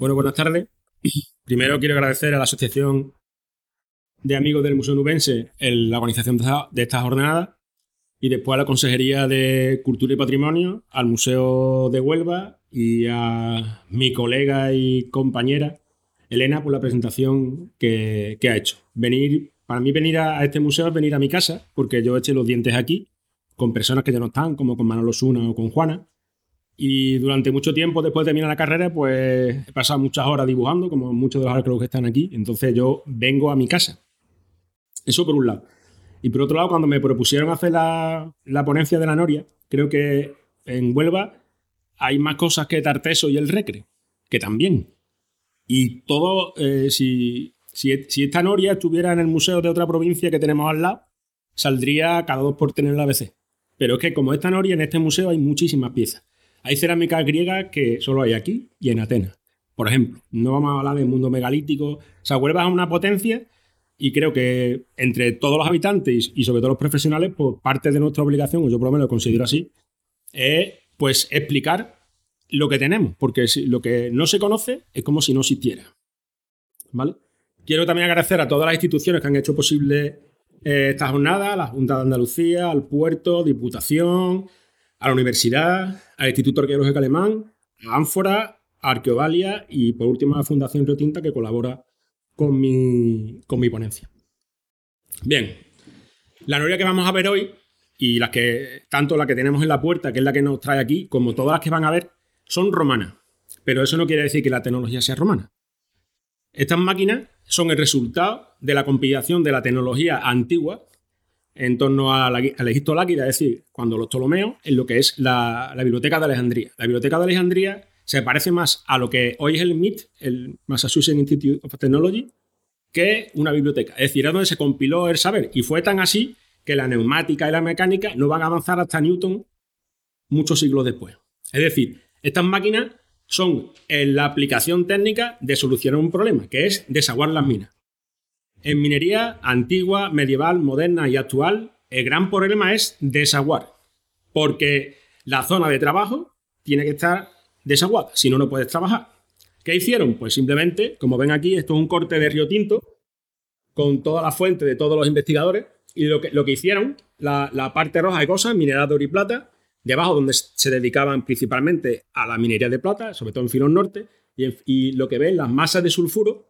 Bueno, buenas tardes. Primero quiero agradecer a la Asociación de Amigos del Museo Nubense en la organización de esta jornada y después a la Consejería de Cultura y Patrimonio, al Museo de Huelva y a mi colega y compañera Elena por la presentación que, ha hecho. Venir, para mí venir a, este museo es venir a mi casa, porque yo eché los dientes aquí, con personas que ya no están, como con Manolo Suna o con Juana. Y durante mucho tiempo, después de terminar la carrera, pues he pasado muchas horas dibujando, como muchos de los arqueólogos que están aquí. Entonces yo vengo a mi casa. Eso por un lado. Y por otro lado, cuando me propusieron hacer la, ponencia de la Noria, creo que en Huelva hay más cosas que Tarteso y el Recre, que también. Y todo, eh, si, si, esta Noria estuviera en el museo de otra provincia que tenemos al lado, saldría cada dos por tener la ABC. Pero es que como esta Noria, en este museo hay muchísimas piezas. Hay cerámicas griegas que solo hay aquí y en Atenas. Por ejemplo, no vamos a hablar del mundo megalítico. O sea, Huelva es una potencia y creo que entre todos los habitantes y sobre todo los profesionales, pues parte de nuestra obligación, o yo por lo menos lo considero así, es pues explicar lo que tenemos, porque lo que no se conoce es como si no existiera. ¿Vale? Quiero también agradecer a todas las instituciones que han hecho posible eh, esta jornada, a la Junta de Andalucía, al puerto, Diputación, a la universidad, al Instituto Arqueológico Alemán, a Ánfora, a Arqueovalia y por último a la Fundación Río Tinta que colabora con mi, con mi ponencia. Bien, la noria que vamos a ver hoy y las que, tanto la que tenemos en la puerta, que es la que nos trae aquí, como todas las que van a ver, son romanas. Pero eso no quiere decir que la tecnología sea romana. Estas máquinas son el resultado de la compilación de la tecnología antigua en torno al Egipto Láquida, es decir, cuando los Ptolomeos, en lo que es la, la Biblioteca de Alejandría. La Biblioteca de Alejandría se parece más a lo que hoy es el MIT, el Massachusetts Institute of Technology, que una biblioteca. Es decir, es donde se compiló el saber. Y fue tan así que la neumática y la mecánica no van a avanzar hasta Newton muchos siglos después. Es decir, estas máquinas son la aplicación técnica de solucionar un problema, que es desaguar las minas. En minería antigua, medieval, moderna y actual, el gran problema es desaguar, porque la zona de trabajo tiene que estar desaguada, si no, no puedes trabajar. ¿Qué hicieron? Pues simplemente, como ven aquí, esto es un corte de Río Tinto con toda la fuente de todos los investigadores y lo que, lo que hicieron, la, parte roja de cosas, mineral de oro y plata, debajo donde se dedicaban principalmente a la minería de plata, sobre todo en Filón Norte, y, lo que ven, las masas de sulfuro,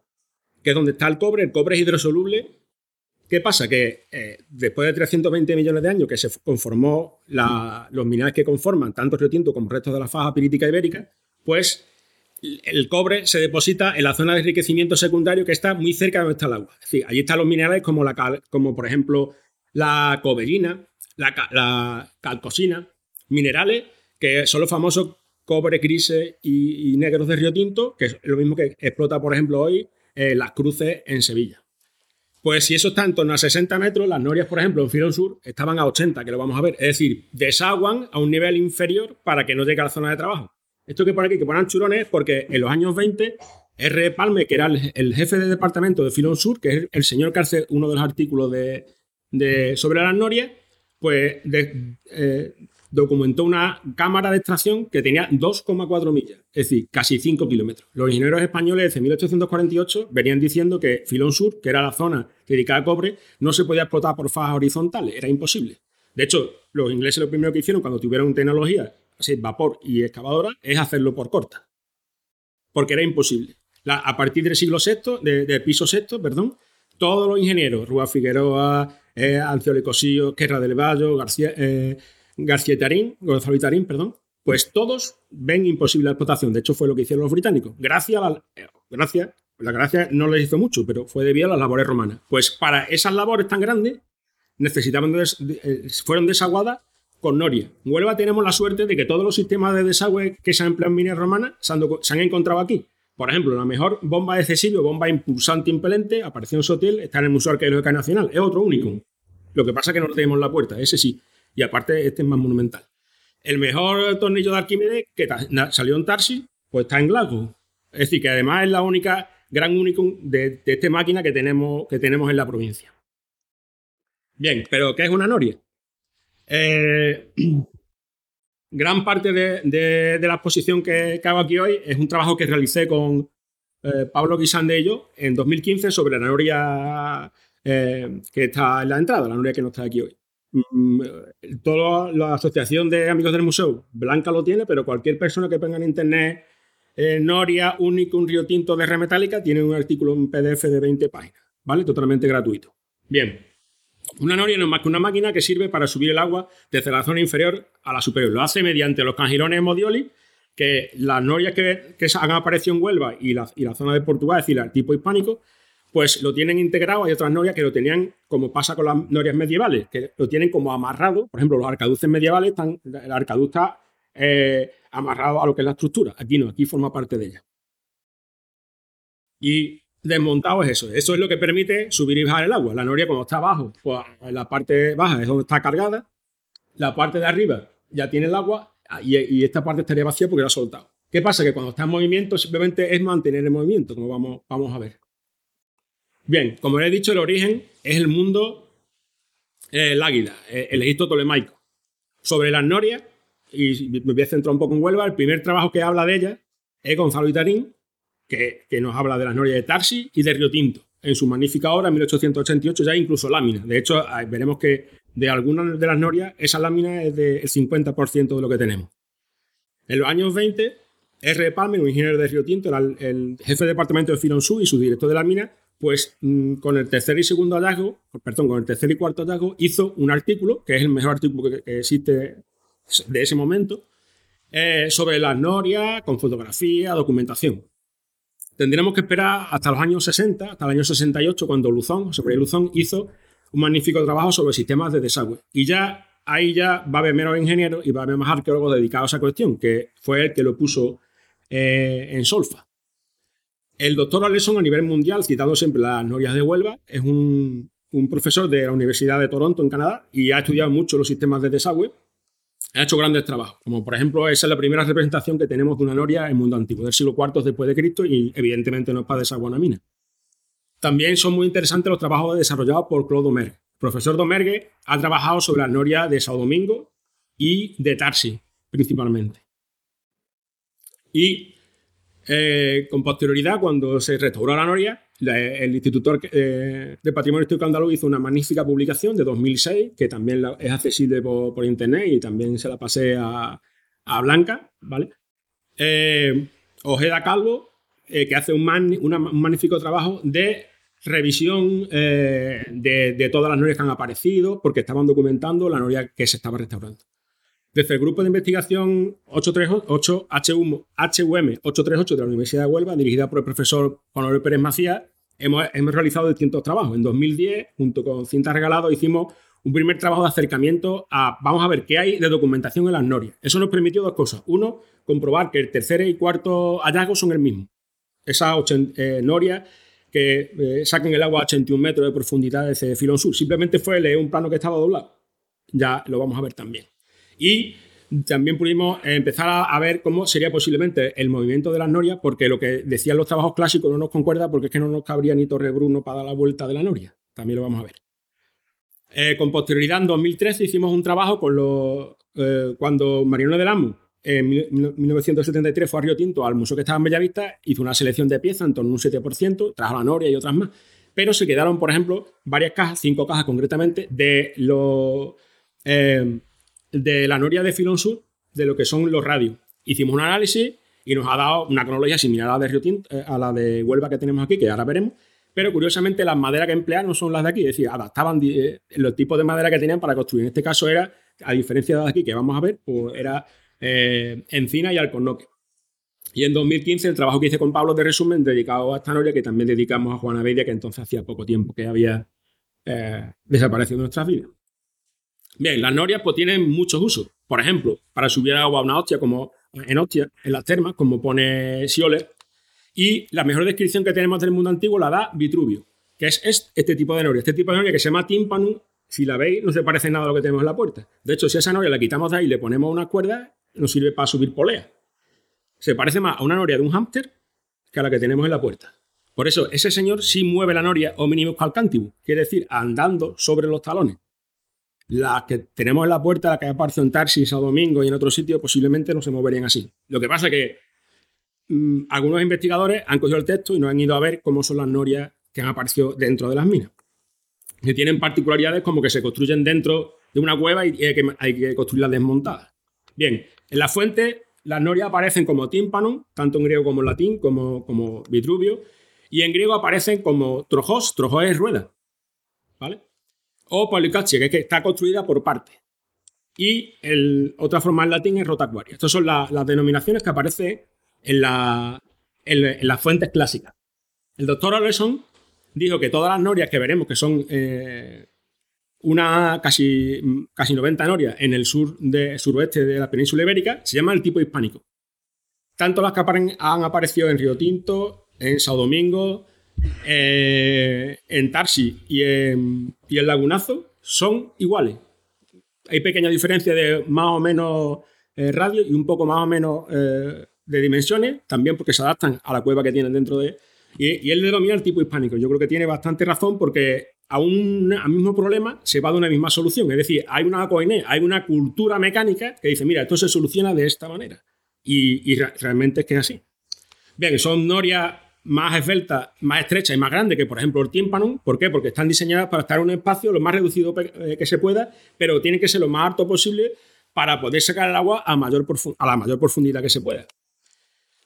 que es donde está el cobre, el cobre es hidrosoluble. ¿Qué pasa? Que eh, después de 320 millones de años que se conformó los minerales que conforman tanto Río Tinto como el resto de la faja pirítica ibérica, pues el cobre se deposita en la zona de enriquecimiento secundario que está muy cerca de donde está el agua. Es decir, allí están los minerales como, la, como por ejemplo la coberina, la, calcosina, minerales que son los famosos cobre, grises y, negros de Río Tinto, que es lo mismo que explota, por ejemplo, hoy eh, las cruces en Sevilla. Pues si eso está en torno a 60 metros, las norias, por ejemplo, en Filón Sur, estaban a 80, que lo vamos a ver. Es decir, desaguan a un nivel inferior para que no llegue a la zona de trabajo. Esto que pone aquí, que ponen churones, porque en los años 20, R. Palme, que era el, jefe de departamento de Filón Sur, que es el señor que hace uno de los artículos de, sobre las norias, pues eh, documentó una cámara de extracción que tenía 2,4 millas, es decir, casi 5 kilómetros. Los ingenieros españoles desde 1848 venían diciendo que Filón Sur, que era la zona dedicada a cobre, no se podía explotar por fajas horizontales, era imposible. De hecho, los ingleses lo primero que hicieron cuando tuvieron tecnología vapor y excavadora, es hacerlo por corta. Porque era imposible. a partir del siglo VI, del piso VI, perdón, todos los ingenieros, Rúa Figueroa, eh, Ancio Cosío, Guerra del Valle, García, eh, García Tarín, Gonzalo Tarín, perdón, pues todos ven imposible la explotación. De hecho, fue lo que hicieron los británicicos. Gracias a la, eh, la gracia no les hizo mucho, pero fue debido a las labores romanas. Pues para esas labores tan grandes, necesitaban, eh, fueron desaguadas con Noria. En Huelva tenemos la suerte de que todos los sistemas de desagüe que se han empleado en minas romanas se han, encontrado aquí. Por ejemplo, la mejor bomba de excesivo, bomba impulsante impelente, apareció en Sotil, está en el Museo Arqueológico Nacional. Es otro único. Lo que pasa es que no tenemos la puerta, ese sí. Y aparte, este es más monumental. El mejor tornillo de Arquímedes que salió en Tarsi, pues está en Glasgow. Es decir, que además es la única gran único de, esta máquina que tenemos, que tenemos en la provincia. Bien, pero ¿qué es una noria? Eh, gran parte de, la exposición que, hago aquí hoy es un trabajo que realicé con, eh, Pablo Guisán y yo en 2015 sobre la noria eh, que está en la entrada, la noria que no está aquí hoy. Mm, toda la asociación de amigos del museo, Blanca lo tiene, pero cualquier persona que ponga en internet eh, Noria único un río tinto de R metálica tiene un artículo en PDF de 20 páginas, ¿vale? Totalmente gratuito. Bien, una noria no es más que una máquina que sirve para subir el agua desde la zona inferior a la superior. Lo hace mediante los cangirones Modioli, que las norias que, que han aparecido en Huelva y la, y la zona de Portugal, es decir, el tipo hispánico, pues lo tienen integrado. Hay otras norias que lo tenían, como pasa con las norias medievales, que lo tienen como amarrado. Por ejemplo, los arcaduces medievales, están, el arcaduz está eh, amarrado a lo que es la estructura. Aquí no, aquí forma parte de ella. Y desmontado es eso. Eso es lo que permite subir y bajar el agua. La noria cuando está abajo, pues la parte baja es donde está cargada. La parte de arriba ya tiene el agua y, esta parte estaría vacía porque la ha soltado. ¿Qué pasa? Que cuando está en movimiento simplemente es mantener el movimiento, como vamos a ver. Bien, como he dicho, el origen es el mundo eh, el águila, eh, el Egipto tolemaico. Sobre las norias, y me voy a centrar un poco en Huelva, el primer trabajo que habla de ella es Gonzalo Itarín, que, que nos habla de las norias de Tarsi y de Río Tinto. En su magnífica obra, en 1888, ya incluso láminas. De hecho, veremos que de algunas de las norias, esa lámina es del 50% de lo que tenemos. En los años 20, R. Palmer, un ingeniero de Río Tinto, era el, jefe de departamento de Filonsú y su director de la mina, pues mm, con el tercer y segundo hallazgo, perdón, con el tercer y cuarto hallazgo, hizo un artículo, que es el mejor artículo que, existe de ese momento, eh, sobre las norias, con fotografía, documentación. Tendremos que esperar hasta los años 60, hasta el año 68, cuando Luzón, sobre Luzón, hizo un magnífico trabajo sobre sistemas de desagüe. Y ya ahí ya va a haber menos ingenieros y va a haber más arqueólogos dedicados a esa cuestión, que fue el que lo puso eh, en solfa. El doctor Aleson a nivel mundial, citando siempre las norias de Huelva, es un, profesor de la Universidad de Toronto en Canadá y ha estudiado mucho los sistemas de desagüe. Ha hecho grandes trabajos, como por ejemplo esa es la primera representación que tenemos de una noria en el mundo antiguo, del siglo IV después de Cristo y evidentemente no es para desagüe una mina. También son muy interesantes los trabajos desarrollados por Claude Domergue. El profesor Domergue ha trabajado sobre las norias de Sao Domingo y de Tarsi, principalmente. Y eh, con posterioridad, cuando se restauró la noria, el Instituto eh, de Patrimonio Histórico Andaluz hizo una magnífica publicación de 2006, que también es accesible por, internet y también se la pasé a, Blanca, ¿vale? Eh, Ojeda Calvo, que hace un, magnífico trabajo de revisión de, de, todas las norias que han aparecido, porque estaban documentando la noria que se estaba restaurando. Desde el grupo de investigación 838, HUM, HUM 838 de la Universidad de Huelva, dirigida por el profesor Juan Pérez Macías, hemos, realizado distintos trabajos. En 2010, junto con Cintas Regalado, hicimos un primer trabajo de acercamiento a, vamos a ver, qué hay de documentación en las norias. Eso nos permitió dos cosas. Uno, comprobar que el tercer y cuarto hallazgo son el mismo. Esas eh, norias que eh, saquen el agua a 81 metros de profundidad de ese filón sur. Simplemente fue leer un plano que estaba doblado. Ya lo vamos a ver también. Y también pudimos empezar a, ver cómo sería posiblemente el movimiento de las norias, porque lo que decían los trabajos clásicos no nos concuerda, porque es que no nos cabría ni Torre Bruno para dar la vuelta de la noria. También lo vamos a ver. Eh, con posterioridad, en 2013 hicimos un trabajo con los. Eh, cuando Mariano del Amo, en 1973, fue a Río Tinto al museo que estaba en Bellavista, hizo una selección de piezas en torno a un 7%, trajo la noria y otras más. Pero se quedaron, por ejemplo, varias cajas, cinco cajas concretamente, de los. Eh, de la noria de Filón Sur de lo que son los radios. Hicimos un análisis y nos ha dado una cronología similar a la de Río eh, a la de Huelva que tenemos aquí, que ahora veremos. Pero curiosamente las maderas que emplean no son las de aquí, es decir, adaptaban eh, los tipos de madera que tenían para construir. En este caso era, a diferencia de aquí que vamos a ver, pues era eh, encina y alcornoque. Y en 2015 el trabajo que hice con Pablo de resumen dedicado a esta noria que también dedicamos a Juana Bedia, que entonces hacía poco tiempo que había desaparecido de nuestras vidas. Bien, las norias pues tienen muchos usos. Por ejemplo, para subir agua a una hostia, como en hostia, en las termas, como pone Siole. Y la mejor descripción que tenemos del mundo antiguo la da Vitruvio, que es este tipo de noria. Este tipo de noria que se llama tímpano, si la veis, no se parece nada a lo que tenemos en la puerta. De hecho, si esa noria la quitamos de ahí y le ponemos una cuerda, nos sirve para subir polea. Se parece más a una noria de un hámster que a la que tenemos en la puerta. Por eso, ese señor sí mueve la noria o mínimo calcántivo, quiere decir, andando sobre los talones. Las que tenemos en la puerta, la que aparecido en Tarsis a Domingo y en otro sitio, posiblemente no se moverían así. Lo que pasa es que mm, algunos investigadores han cogido el texto y no han ido a ver cómo son las norias que han aparecido dentro de las minas. Que tienen particularidades como que se construyen dentro de una cueva y hay que, hay que construirlas desmontadas. Bien, en la fuente las norias aparecen como tímpano, tanto en griego como en latín, como, como Vitruvio, y en griego aparecen como trojos, trojos es rueda, ¿vale? O policachia, que, es que está construida por partes. Y otra forma en latín es rotacuaria. Estas son las denominaciones que aparecen en, la, en, las fuentes clásicas. El doctor Oleson dijo que todas las norias que veremos, que son eh, una casi, casi 90 norias en el sur de, suroeste de la península ibérica, se llama el tipo hispánico. Tanto las que han aparecido en Río Tinto, en Sao Domingo, eh, en Tarsi y en, y Lagunazo son iguales. Hay pequeña diferencia de más o menos eh, radio y un poco más o menos eh, de dimensiones, también porque se adaptan a la cueva que tienen dentro de... Y, y él denomina el tipo hispánico. Yo creo que tiene bastante razón porque a un mismo problema se va de una misma solución. Es decir, hay una coine, hay una cultura mecánica que dice, mira, esto se soluciona de esta manera. Y, realmente es que es así. Bien, son norias más esbeltas, más estrechas y más grandes que, por ejemplo, el tímpano. ¿Por qué? Porque están diseñadas para estar en un espacio lo más reducido eh, que se pueda, pero tienen que ser lo más alto posible para poder sacar el agua a, mayor a la mayor profundidad que se pueda.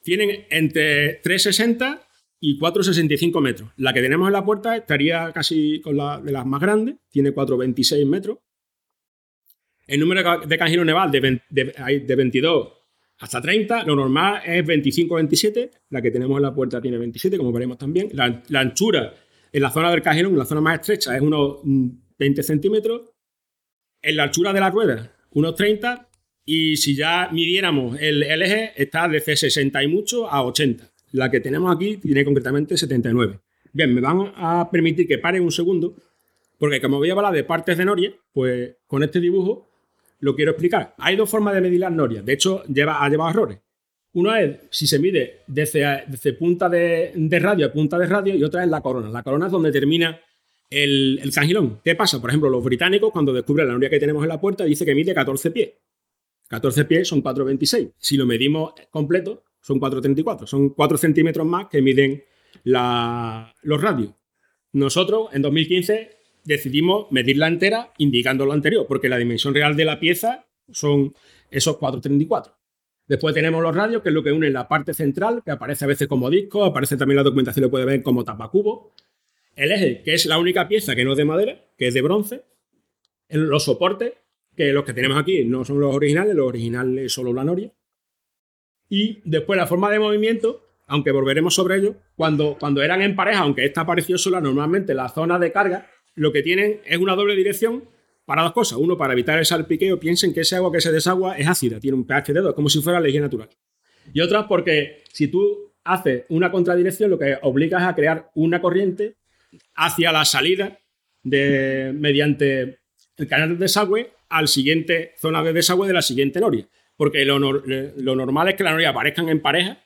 Tienen entre 360 y 4,65 metros. La que tenemos en la puerta estaría casi con la de las más grandes, tiene 4,26 metros. El número de canginos neval de, de, 22 hasta 30, lo normal es 25-27, la que tenemos en la puerta tiene 27, como veremos también. La, anchura en la zona del cajero, en la zona más estrecha, es unos 20 centímetros. En la anchura de la rueda, unos 30. Y si ya midiéramos el, eje, está de C60 y mucho a 80. La que tenemos aquí tiene concretamente 79. Bien, me van a permitir que pare un segundo, porque como voy a hablar de partes de noria, pues con este dibujo lo quiero explicar. Hay dos formas de medir las norias. De hecho, lleva, ha llevado errores. Una es si se mide desde, punta de, radio a punta de radio y otra es la corona. La corona es donde termina el, el cangilón. ¿Qué pasa? Por ejemplo, los británicos, cuando descubren la noria que tenemos en la puerta, dice que mide 14 pies. 14 pies son 4,26. Si lo medimos completo, son 4,34, son 4 centímetros más que miden los radios. Nosotros, en 2015, decidimos medirla entera indicando lo anterior, porque la dimensión real de la pieza son esos 4,34. Después tenemos los radios, que es lo que une la parte central, que aparece a veces como disco, aparece también la documentación, lo puede ver como tapacubo. El eje, que es la única pieza que no es de madera, que es de bronce. Los soportes, que los que tenemos aquí no son los originales, los originales solo la noria. Y después la forma de movimiento, aunque volveremos sobre ello, cuando, cuando eran en pareja, aunque esta apareció sola, normalmente la zona de carga lo que tienen es una doble dirección para dos cosas. Uno, para evitar el salpiqueo, piensen que ese agua que se desagua es ácida, tiene un pH de 2, como si fuera ley natural. Y otra, porque si tú haces una contradirección, lo que obligas a crear una corriente hacia la salida de, mediante el canal de desagüe al siguiente zona de desagüe de la siguiente noria porque lo, normal es que las norias aparezcan en pareja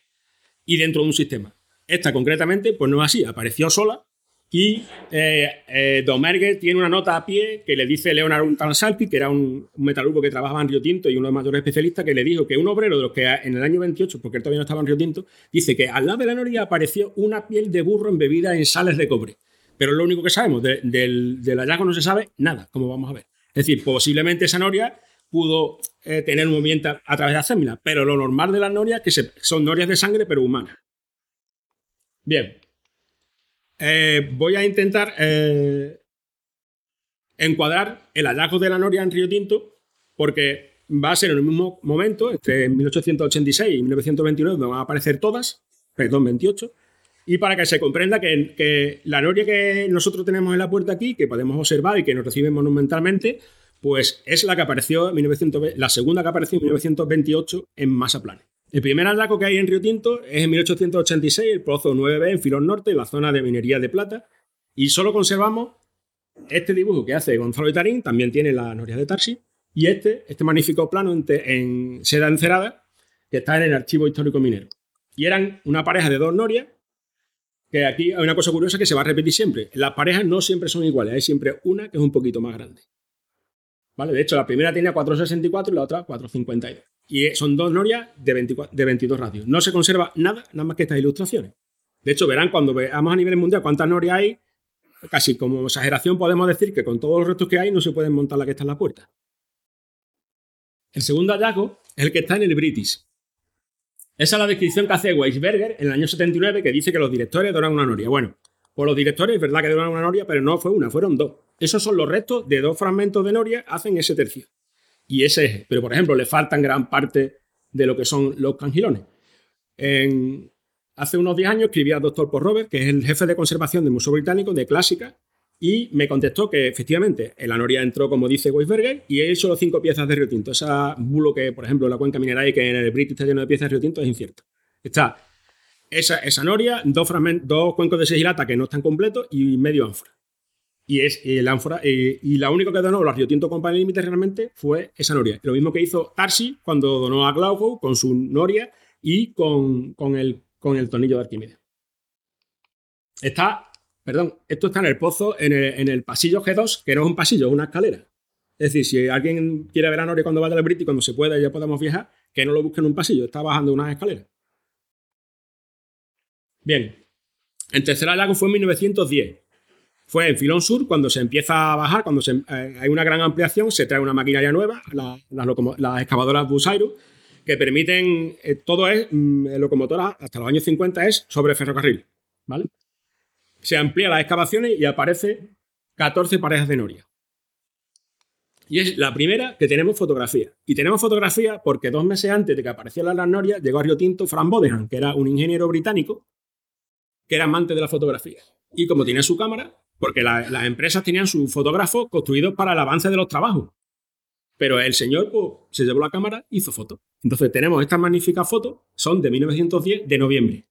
y dentro de un sistema. Esta concretamente, pues no es así, apareció sola y eh, eh, tiene una nota a pie que le dice Leonard Untansalpi, que era un, metalurgo que trabajaba en Río Tinto y uno de los mayores especialistas, que le dijo que un obrero de los que en el año 28, porque él todavía no estaba en Río Tinto, dice que al lado de la noria apareció una piel de burro embebida en sales de cobre. Pero lo único que sabemos, del, del hallazgo no se sabe nada, como vamos a ver. Es decir, posiblemente esa noria pudo eh, tener un movimiento a, través de la cémila, pero lo normal de las norias es que son norias de sangre, pero humanas. Bien. Eh, voy a intentar eh, encuadrar el hallazgo de la noria en Río Tinto, porque va a ser en el mismo momento, entre 1886 y 1929, donde van a aparecer todas, perdón, 28, y para que se comprenda que, la noria que nosotros tenemos en la puerta aquí, que podemos observar y que nos recibe monumentalmente, pues es la que apareció en 1920, la segunda que apareció en 1928 en Masaplane. El primer hallazgo que hay en Río Tinto es en 1886, el pozo 9B en Filón Norte, en la zona de minería de plata, y solo conservamos este dibujo que hace Gonzalo de Tarín, también tiene la noria de Tarsi, y este, este magnífico plano en, seda encerada que está en el archivo histórico minero. Y eran una pareja de dos norias, que aquí hay una cosa curiosa que se va a repetir siempre. Las parejas no siempre son iguales, hay siempre una que es un poquito más grande. De hecho, la primera tenía 4,64 y la otra 4,52. Y son dos norias de, 24, de 22 radios. No se conserva nada, nada más que estas ilustraciones. De hecho, verán cuando veamos a nivel mundial cuántas norias hay, casi como exageración podemos decir que con todos los restos que hay no se pueden montar la que está en la puerta. El segundo hallazgo es el que está en el British. Esa es la descripción que hace Weisberger en el año 79 que dice que los directores donan una noria. Bueno, pues los directores es verdad que donan una noria, pero no fue una, fueron dos. Esos son los restos de dos fragmentos de noria, hacen ese tercio y ese eje. Pero, por ejemplo, le faltan gran parte de lo que son los cangilones. hace unos 10 años escribí al doctor Paul Robert, que es el jefe de conservación del Museo Británico de Clásica, y me contestó que efectivamente la noria entró, como dice Weisberger, y hecho los cinco piezas de río tinto. Esa bulo que, por ejemplo, en la cuenca minera y que en el British está lleno de piezas de río tinto es incierto. Está esa, noria, dos, dos cuencos de sigilata que no están completos y medio ánfora. Y, es, el ánfora, y la única que donó la Rio Tinto Company Limited realmente fue esa noria. Lo mismo que hizo Tarsi cuando donó a Glauco con su noria y con, con, el, con el tornillo de Arquímedes. Está, perdón, esto está en el pozo, en el, en el, pasillo G2, que no es un pasillo, es una escalera. Es decir, si alguien quiere ver a Noria cuando vaya al British, cuando se pueda y ya podamos viajar, que no lo busque en un pasillo, está bajando unas escaleras. Bien, el tercer hallazgo fue en 1910 fue en Filón Sur, cuando se empieza a bajar, cuando eh, hay una gran ampliación, se trae una maquinaria nueva, las excavadoras Busairo, que permiten, eh, todo es, mm, locomotoras hasta los años 50 es sobre ferrocarril, ¿vale? Se amplía las excavaciones y aparece 14 parejas de noria. Y es la primera que tenemos fotografía. Y tenemos fotografía porque dos meses antes de que aparecieran las norias, llegó a Río Tinto Fran Bodenham, que era un ingeniero británico, que era amante de la fotografía. Y como tiene su cámara, porque las empresas tenían su fotógrafo construido para el avance de los trabajos. Pero el señor pues, se llevó la cámara hizo fotos. Entonces tenemos estas magníficas fotos, son de 1910, de noviembre.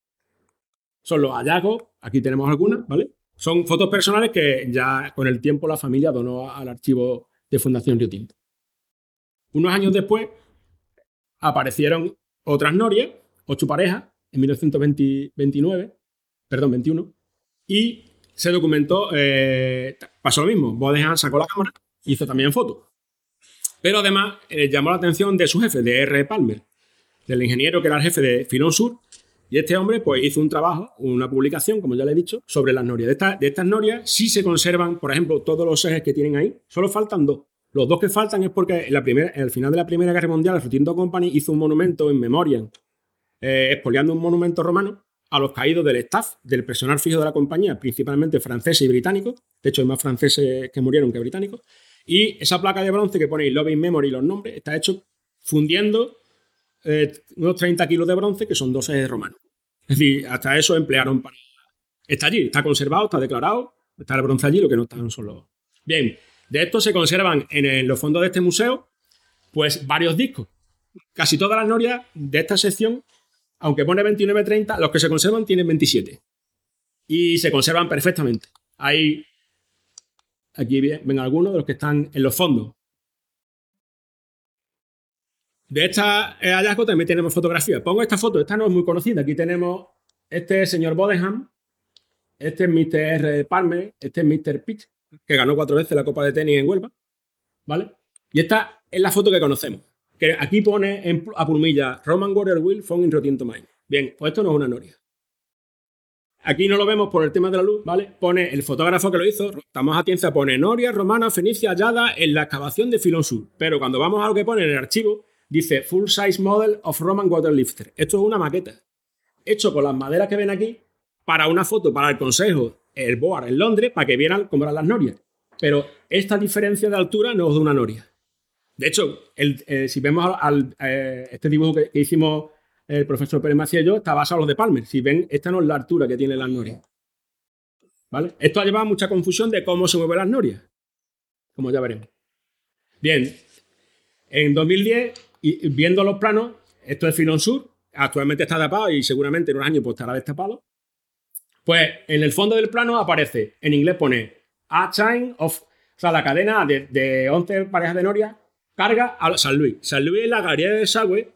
Son los hallazgos, aquí tenemos algunas, ¿vale? Son fotos personales que ya con el tiempo la familia donó al archivo de Fundación Río Tinto. Unos años después aparecieron otras norias, ocho parejas, en 1929, perdón, 21, y se documentó, eh, pasó lo mismo. Bodehan sacó la cámara, hizo también fotos. Pero además eh, llamó la atención de su jefe, de R. Palmer, del ingeniero que era el jefe de Filón Sur. Y este hombre pues, hizo un trabajo, una publicación, como ya le he dicho, sobre las norias. De, de estas norias sí se conservan, por ejemplo, todos los ejes que tienen ahí. Solo faltan dos. Los dos que faltan es porque en la primera, al final de la Primera Guerra Mundial, el Rotinto Company hizo un monumento en memoria, eh, expoliando un monumento romano a los caídos del staff, del personal fijo de la compañía, principalmente franceses y británicos. De hecho, hay más franceses que murieron que británicos. Y esa placa de bronce que pone Love in Memory los nombres está hecho fundiendo eh, unos 30 kilos de bronce que son 12 romanos. Es decir, hasta eso emplearon para... Está allí, está conservado, está declarado, está el bronce allí, lo que no están son los... Bien, de esto se conservan en los fondos de este museo, pues varios discos. Casi todas las norias de esta sección aunque pone 29-30, los que se conservan tienen 27. Y se conservan perfectamente. Hay. Aquí ven algunos de los que están en los fondos. De esta hallazgo también tenemos fotografías. Pongo esta foto, esta no es muy conocida. Aquí tenemos este señor Bodenham, este es Mr. Palmer, este es Mr. Pitt, que ganó cuatro veces la Copa de Tenis en Huelva. ¿Vale? Y esta es la foto que conocemos que aquí pone a plumilla Roman Warrior Will found in Rotinto Mine. Bien, pues esto no es una noria. Aquí no lo vemos por el tema de la luz, ¿vale? Pone el fotógrafo que lo hizo, estamos a Tienza, pone Noria Romana Fenicia hallada en la excavación de Filón Sur. Pero cuando vamos a lo que pone en el archivo, dice Full Size Model of Roman Water Lifter. Esto es una maqueta. Hecho con las maderas que ven aquí para una foto para el consejo, el Boar en Londres, para que vieran cómo eran las norias. Pero esta diferencia de altura no es de una noria. De hecho, eh, si vemos eh, este dibujo que, hicimos el profesor Pérez Macías y yo, está basado en los de Palmer. Si ven, esta no es la altura que tiene las norias. ¿Vale? Esto ha llevado a mucha confusión de cómo se mueven las norias. Como ya veremos. Bien, en 2010, y viendo los planos, esto es Filón Sur, actualmente está tapado y seguramente en unos años pues, estará destapado. Pues en el fondo del plano aparece, en inglés pone A Chain of, o sea, la cadena de, de 11 parejas de norias carga a San Luis. San Luis es la galería de desagüe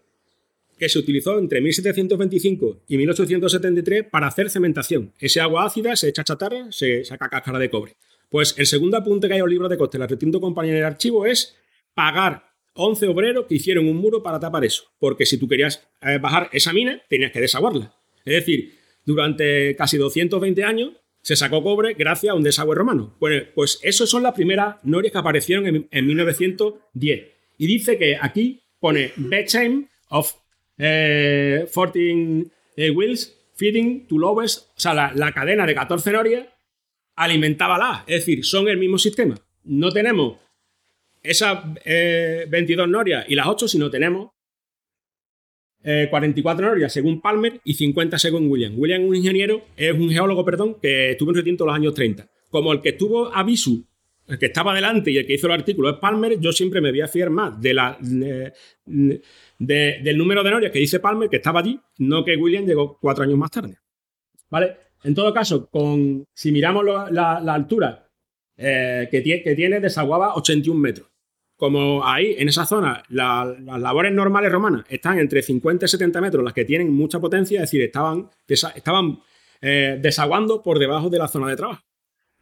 que se utilizó entre 1725 y 1873 para hacer cementación. Ese agua ácida se echa chatarra, se saca cáscara de cobre. Pues el segundo apunte que hay en los libros de coste, la retinto compañía en el archivo es pagar 11 obreros que hicieron un muro para tapar eso. Porque si tú querías eh, bajar esa mina, tenías que desaguarla. Es decir, durante casi 220 años se sacó cobre gracias a un desagüe romano. Pues, pues esas son las primeras norias que aparecieron en, 1910. Y dice que aquí pone bedtime of 14 eh, wheels feeding to lowest, o sea, la, cadena de 14 norias alimentaba la. Es decir, son el mismo sistema. No tenemos esas 22 eh, norias y las 8, sino tenemos 44 eh, norias según Palmer y 50 según William. William es un ingeniero, es un geólogo, perdón, que estuvo en retinto en los años 30. Como el que estuvo a Visu, el que estaba delante y el que hizo el artículo es Palmer, yo siempre me voy a fiar más de la, del número de norias que dice Palmer, que estaba allí, no que William llegó cuatro años más tarde. ¿Vale? En todo caso, con, si miramos la, altura eh, que, tiene, que tiene, desaguaba 81 metros como ahí, en esa zona, las labores normales romanas están entre 50 y 70 metros, las que tienen mucha potencia, es decir, estaban, estaban eh, desaguando por debajo de la zona de trabajo.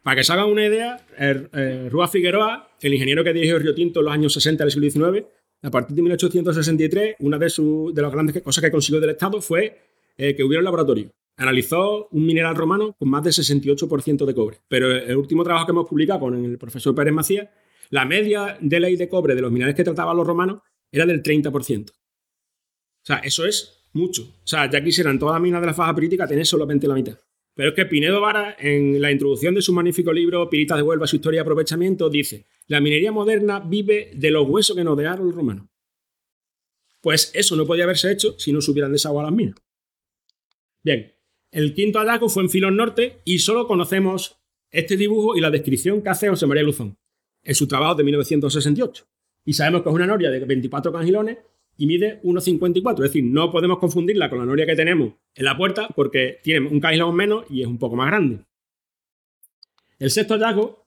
Para que se hagan una idea, eh, Rúa Figueroa, el ingeniero que dirigió Río Tinto en los años 60 del siglo XIX, a partir de 1863, una de, de las grandes cosas que consiguió del Estado fue eh, que hubiera un laboratorio. Analizó un mineral romano con más de 68% de cobre. Pero el último trabajo que hemos publicado con el profesor Pérez Macías la media de ley de cobre de los minerales que trataban los romanos era del 30%. O sea, eso es mucho. O sea, ya quisieran todas las minas de la faja pirítica tener solamente la mitad. Pero es que Pinedo Vara, en la introducción de su magnífico libro Piritas de Huelva, su historia y aprovechamiento, dice, la minería moderna vive de los huesos que nos dejaron los romanos. Pues eso no podía haberse hecho si no se hubieran las minas. Bien, el quinto hallazgo fue en Filón Norte y solo conocemos este dibujo y la descripción que hace José María Luzón en su trabajo de 1968. Y sabemos que es una noria de 24 cangilones y mide 1,54. Es decir, no podemos confundirla con la noria que tenemos en la puerta porque tiene un cangilón menos y es un poco más grande. El sexto hallazgo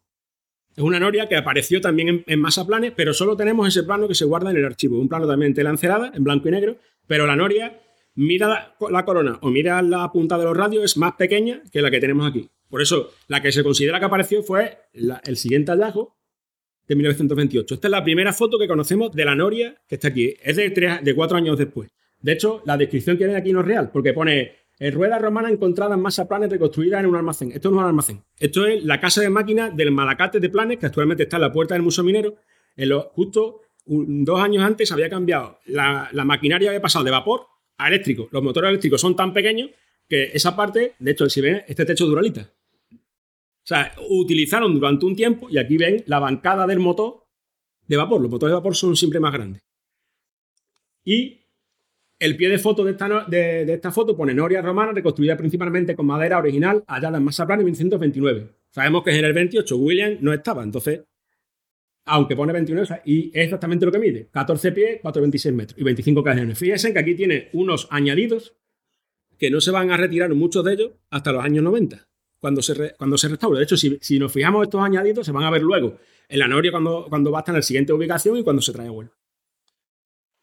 es una noria que apareció también en, masa planes, pero solo tenemos ese plano que se guarda en el archivo. Un plano también tela encerada, en blanco y negro, pero la noria, mira la, corona o mira la punta de los radios, es más pequeña que la que tenemos aquí. Por eso, la que se considera que apareció fue el siguiente hallazgo, de 1928. Esta es la primera foto que conocemos de la noria que está aquí. Es de, tres, de cuatro años después. De hecho, la descripción que viene aquí no es real, porque pone rueda romana encontrada en masa planes reconstruida en un almacén. Esto no es un almacén. Esto es la casa de máquinas del Malacate de Planes, que actualmente está en la puerta del Museo Minero. Justo dos años antes había cambiado. La, maquinaria había pasado de vapor a eléctrico. Los motores eléctricos son tan pequeños que esa parte, de hecho, si ven, este techo duralita. O sea, utilizaron durante un tiempo, y aquí ven la bancada del motor de vapor. Los motores de vapor son siempre más grandes. Y el pie de foto de esta, foto pone Noria romana reconstruida principalmente con madera original hallada en plana en 1929. Sabemos que en el 28 William no estaba, entonces, aunque pone 29, y es exactamente lo que mide: 14 pies, 4,26 metros y 25 cajones. Fíjense que aquí tiene unos añadidos que no se van a retirar muchos de ellos hasta los años 90 cuando se, cuando se restaure. De hecho, si, nos fijamos estos añadidos, se van a ver luego en la noria cuando, cuando va a estar en la siguiente ubicación y cuando se trae vuelo.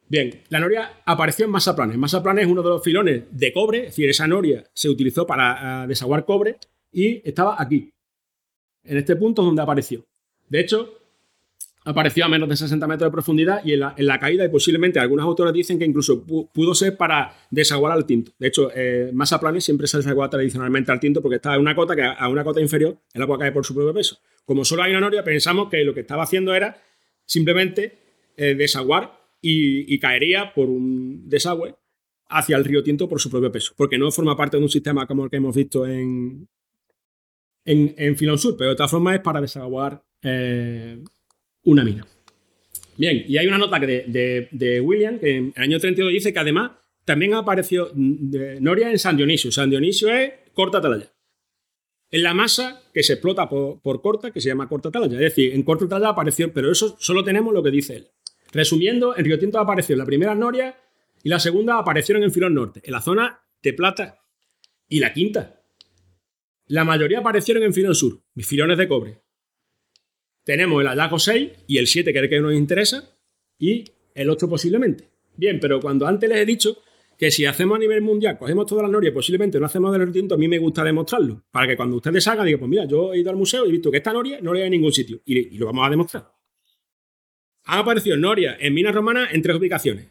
Bien, la noria apareció en Masaplanes. Masaplanes es uno de los filones de cobre, es decir, esa noria se utilizó para eh, desaguar cobre y estaba aquí, en este punto donde apareció. De hecho, apareció a menos de 60 metros de profundidad y en la, caída, y posiblemente algunos autores dicen que incluso pudo ser para desaguar al tinto. De hecho, eh, masa plana siempre se desagua tradicionalmente al tinto porque está en una cota que a una cota inferior el agua cae por su propio peso. Como solo hay una noria, pensamos que lo que estaba haciendo era simplemente eh, desaguar y, caería por un desagüe hacia el río Tinto por su propio peso, porque no forma parte de un sistema como el que hemos visto en, en, Filón Sur, pero de todas formas es para desaguar eh, una mina. Bien, y hay una nota de, William que en el año 32 dice que además también apareció Noria en San Dionisio. San Dionisio es corta atalaya. En la masa que se explota por, corta, que se llama corta atalaya. Es decir, en corta atalaya apareció, pero eso solo tenemos lo que dice él. Resumiendo, en Río Tinto apareció la primera Noria y la segunda aparecieron en Filón Norte, en la zona de Plata. Y la quinta. La mayoría aparecieron en Filón Sur, mis filones de cobre tenemos el hallazgo 6 y el 7, que es el que nos interesa, y el 8 posiblemente. Bien, pero cuando antes les he dicho que si hacemos a nivel mundial, cogemos todas las norias, posiblemente no hacemos del tinto, a mí me gusta demostrarlo. Para que cuando ustedes hagan, digan, pues mira, yo he ido al museo y he visto que esta noria no le hay en ningún sitio. Y, lo vamos a demostrar. Han aparecido norias en minas romanas en tres ubicaciones.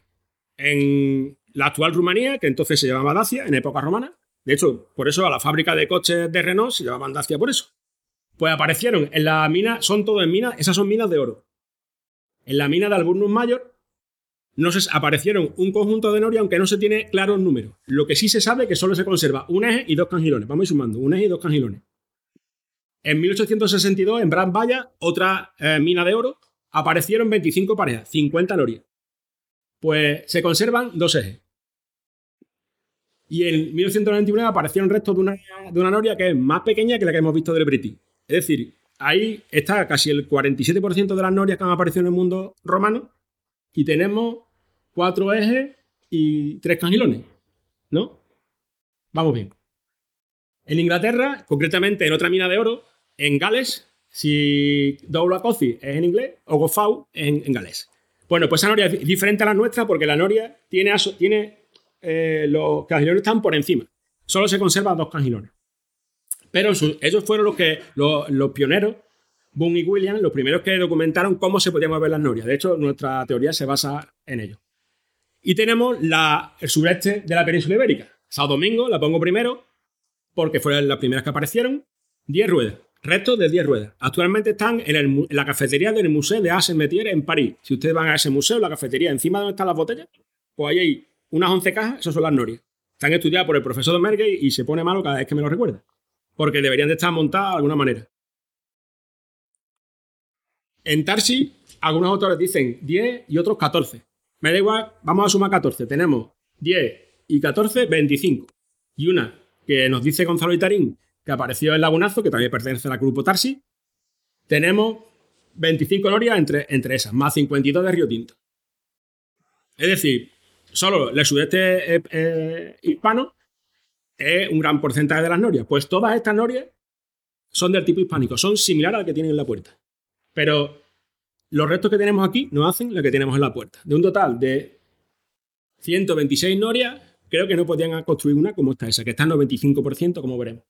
En la actual Rumanía, que entonces se llamaba Dacia, en época romana. De hecho, por eso a la fábrica de coches de Renault se llamaban Dacia por eso. Pues aparecieron en la mina, son todo en minas, esas son minas de oro. En la mina de Alburnus Mayor no se aparecieron un conjunto de noria, aunque no se tiene claro el número. Lo que sí se sabe es que solo se conserva un eje y dos cangilones. Vamos a ir sumando, un eje y dos cangilones. En 1862, en Brand Valla, otra eh, mina de oro, aparecieron 25 parejas, 50 norias. Pues se conservan dos ejes. Y en 1999 aparecieron restos de una, de una noria que es más pequeña que la que hemos visto del British. Es decir, ahí está casi el 47% de las norias que han aparecido en el mundo romano y tenemos cuatro ejes y tres cangilones, ¿no? Vamos bien. En Inglaterra, concretamente en otra mina de oro, en Gales, si Coffee es en inglés o Gofau en, en galés. Bueno, pues esa noria es diferente a la nuestra porque la noria tiene, tiene eh, los cangilones están por encima. Solo se conservan dos cangilones. Pero ellos fueron los que los, pioneros Boone y Williams, los primeros que documentaron cómo se podían mover las norias. De hecho, nuestra teoría se basa en ello. Y tenemos el sureste de la península ibérica. Sao Domingo, la pongo primero, porque fueron las primeras que aparecieron. 10 ruedas, restos de 10 ruedas. Actualmente están en, la cafetería del Museo de Asen Metier en París. Si ustedes van a ese museo, la cafetería, encima de donde están las botellas, pues ahí hay unas 11 cajas, esas son las norias. Están estudiadas por el profesor Domergue y se pone malo cada vez que me lo recuerda. Porque deberían de estar montadas de alguna manera. En Tarsi, algunos autores dicen 10 y otros 14. Me da igual, vamos a sumar 14. Tenemos 10 y 14, 25. Y una que nos dice Gonzalo Itarín, que apareció en Lagunazo, que también pertenece al grupo Tarsi. Tenemos 25 norias entre, entre esas, más 52 de Río Tinto. Es decir, solo el sudeste eh, eh, hispano es un gran porcentaje de las norias. Pues todas estas norias son del tipo hispánico, son similares al que tienen en la puerta. Pero los restos que tenemos aquí no hacen lo que tenemos en la puerta. De un total de 126 norias, creo que no podían construir una como esta esa, que está en 95%, como veremos.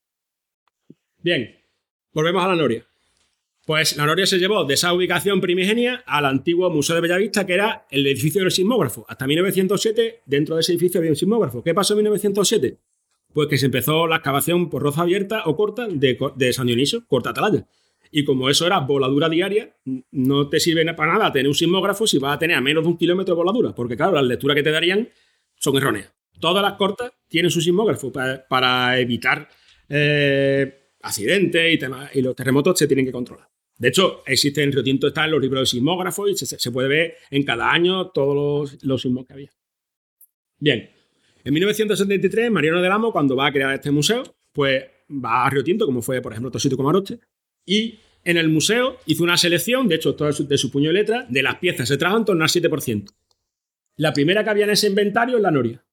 Bien, volvemos a la noria. Pues la noria se llevó de esa ubicación primigenia al antiguo Museo de Bellavista, que era el edificio del sismógrafo. Hasta 1907, dentro de ese edificio había un sismógrafo. ¿Qué pasó en 1907? Pues que se empezó la excavación por roza abierta o corta de, San Dionisio, corta atalaya. Y como eso era voladura diaria, no te sirve para nada tener un sismógrafo si vas a tener a menos de un kilómetro de voladura, porque claro, las lecturas que te darían son erróneas. Todas las cortas tienen su sismógrafo para, evitar eh, accidentes y, y los terremotos se tienen que controlar. De hecho, existe en Río Tinto, está en los libros de sismógrafos y se, puede ver en cada año todos los, los sismos que había. Bien, en 1973, Mariano del Amo, cuando va a crear este museo, pues va a Río Tinto, como fue, por ejemplo, como Aroche, y en el museo hizo una selección, de hecho, de su puño de letra, de las piezas. Se trajo en torno al 7%. La primera que había en ese inventario es la noria.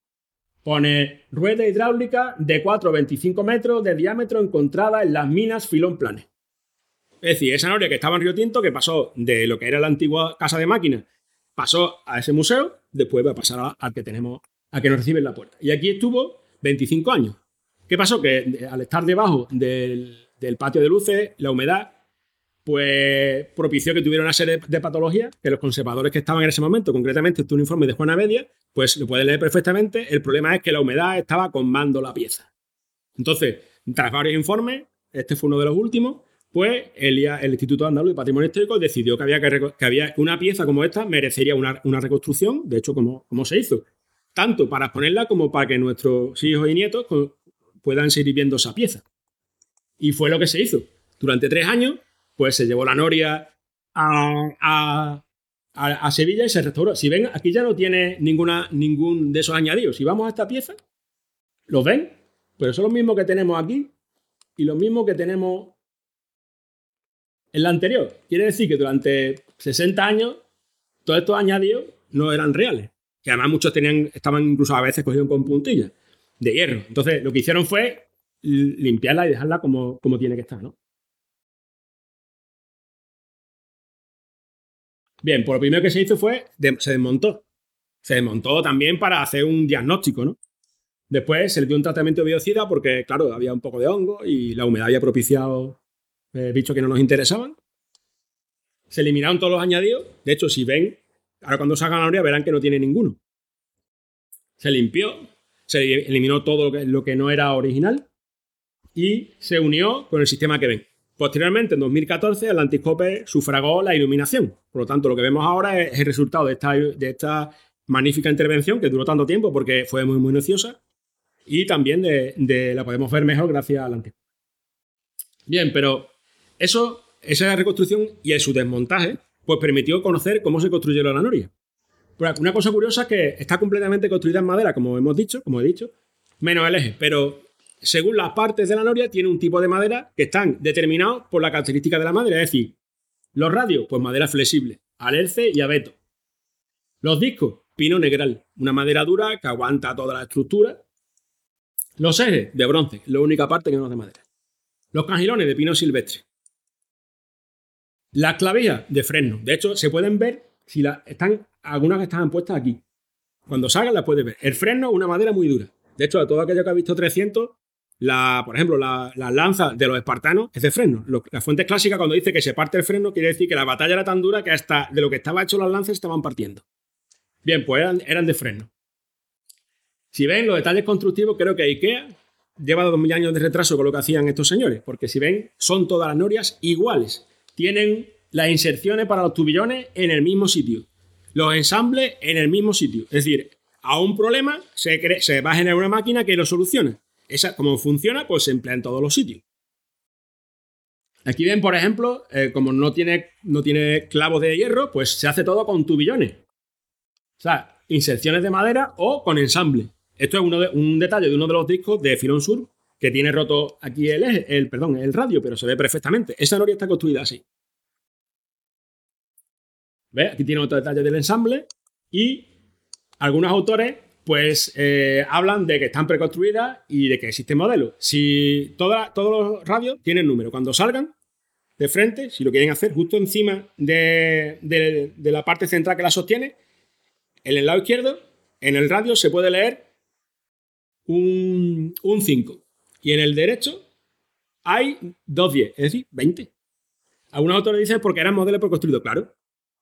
Pone rueda hidráulica de 4 a 25 metros de diámetro encontrada en las minas Filón Plane. Es decir, esa noria que estaba en Río Tinto, que pasó de lo que era la antigua casa de máquinas, pasó a ese museo, después va a pasar al que tenemos, a que nos recibe en la puerta. Y aquí estuvo 25 años. ¿Qué pasó? Que al estar debajo del del patio de luces, la humedad, pues propició que tuviera una serie de, patologías que los conservadores que estaban en ese momento, concretamente este informe de Juana Media, pues lo pueden leer perfectamente. El problema es que la humedad estaba comando la pieza. Entonces, tras varios informes, este fue uno de los últimos, pues el, el Instituto Andaluz de Patrimonio Histórico decidió que había, que, había una pieza como esta merecería una, reconstrucción, de hecho, como, como se hizo, tanto para exponerla como para que nuestros hijos y nietos puedan seguir viendo esa pieza. Y fue lo que se hizo. Durante tres años, pues se llevó la noria a, Sevilla y se restauró. Si ven, aquí ya no tiene ninguna, ningún de esos añadidos. Si vamos a esta pieza, ¿los ven? Pero son los mismos que tenemos aquí y los mismos que tenemos en la anterior. Quiere decir que durante 60 años todos estos añadidos no eran reales. Que además muchos tenían, estaban incluso a veces cogidos con puntillas de hierro. Entonces lo que hicieron fue limpiarla y dejarla como, como tiene que estar, ¿no? Bien, pues lo primero que se hizo fue, se desmontó. Se desmontó también para hacer un diagnóstico, ¿no? Después se le dio un tratamiento de biocida porque, claro, había un poco de hongo y la humedad había propiciado eh, bichos que no nos interesaban. Se eliminaron todos los añadidos. De hecho, si ven, ahora cuando salga la noria verán que no tiene ninguno. Se limpió, se eliminó todo lo que, no era original y se unió con el sistema que ven. Posteriormente, en 2014, el antiscope sufragó la iluminación. Por lo tanto, lo que vemos ahora es el resultado de esta, de esta magnífica intervención que duró tanto tiempo porque fue muy minuciosa y también de, la podemos ver mejor gracias al antiscope. Bien, pero eso, esa reconstrucción y su desmontaje, pues permitió conocer cómo se construyó la noria. Una cosa curiosa es que está completamente construida en madera, como hemos dicho, como he dicho, menos el eje, pero según las partes de la noria, tiene un tipo de madera que están determinados por la característica de la madera. Es decir, los radios, pues madera flexible, alerce y abeto. Los discos, pino negral, una madera dura que aguanta toda la estructura. Los ejes, de bronce, la única parte que no es de madera. Los cangilones, de pino silvestre. Las clavijas, de fresno. De hecho, se pueden ver si están algunas que están puestas aquí. Cuando salgan las puedes ver. El fresno, una madera muy dura. De hecho, a todo aquello que ha visto 300, la, por ejemplo, la, lanza de los espartanos es de freno. la fuente clásica, cuando dice que se parte el freno, quiere decir que la batalla era tan dura que hasta de lo que estaba hecho las lanzas estaban partiendo. Bien, pues eran, de freno. Si ven los detalles constructivos, creo que IKEA lleva 2.000 años de retraso con lo que hacían estos señores, porque si ven, son todas las norias iguales. Tienen las inserciones para los tubillones en el mismo sitio, los ensambles en el mismo sitio. Es decir, a un problema se, va a generar una máquina que lo soluciona. Esa, como funciona, pues se emplea en todos los sitios. Aquí ven, por ejemplo, eh, como no tiene, no tiene clavos de hierro, pues se hace todo con tubillones. O sea, inserciones de madera o con ensamble. Esto es uno de, un detalle de uno de los discos de Filon Sur, que tiene roto aquí el, el, perdón, el radio, pero se ve perfectamente. Esa noria está construida así. ¿Ves? Aquí tiene otro detalle del ensamble y algunos autores pues eh, hablan de que están preconstruidas y de que existen modelos. Si todos los radios tienen número, cuando salgan de frente, si lo quieren hacer justo encima de, la parte central que la sostiene, en el lado izquierdo, en el radio se puede leer un, 5 y en el derecho hay dos 10, es decir, 20. Algunos autores dicen porque eran modelos preconstruidos, claro.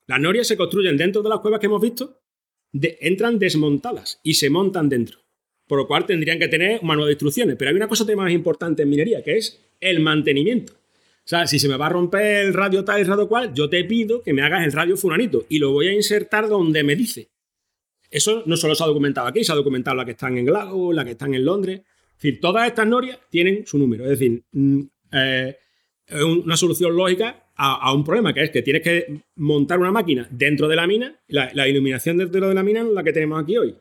Las norias se construyen dentro de las cuevas que hemos visto entran desmontadas y se montan dentro. Por lo cual tendrían que tener un manual de instrucciones. Pero hay una cosa más importante en minería, que es el mantenimiento. O sea, si se me va a romper el radio tal y el radio cual, yo te pido que me hagas el radio fulanito y lo voy a insertar donde me dice. Eso no solo se ha documentado aquí, se ha documentado la que están en Glasgow, la que están en Londres. Es decir, todas estas norias tienen su número. Es decir, mm, eh, una solución lógica a, un problema, que es que tienes que montar una máquina dentro de la mina. La, iluminación dentro de la mina es la que tenemos aquí hoy.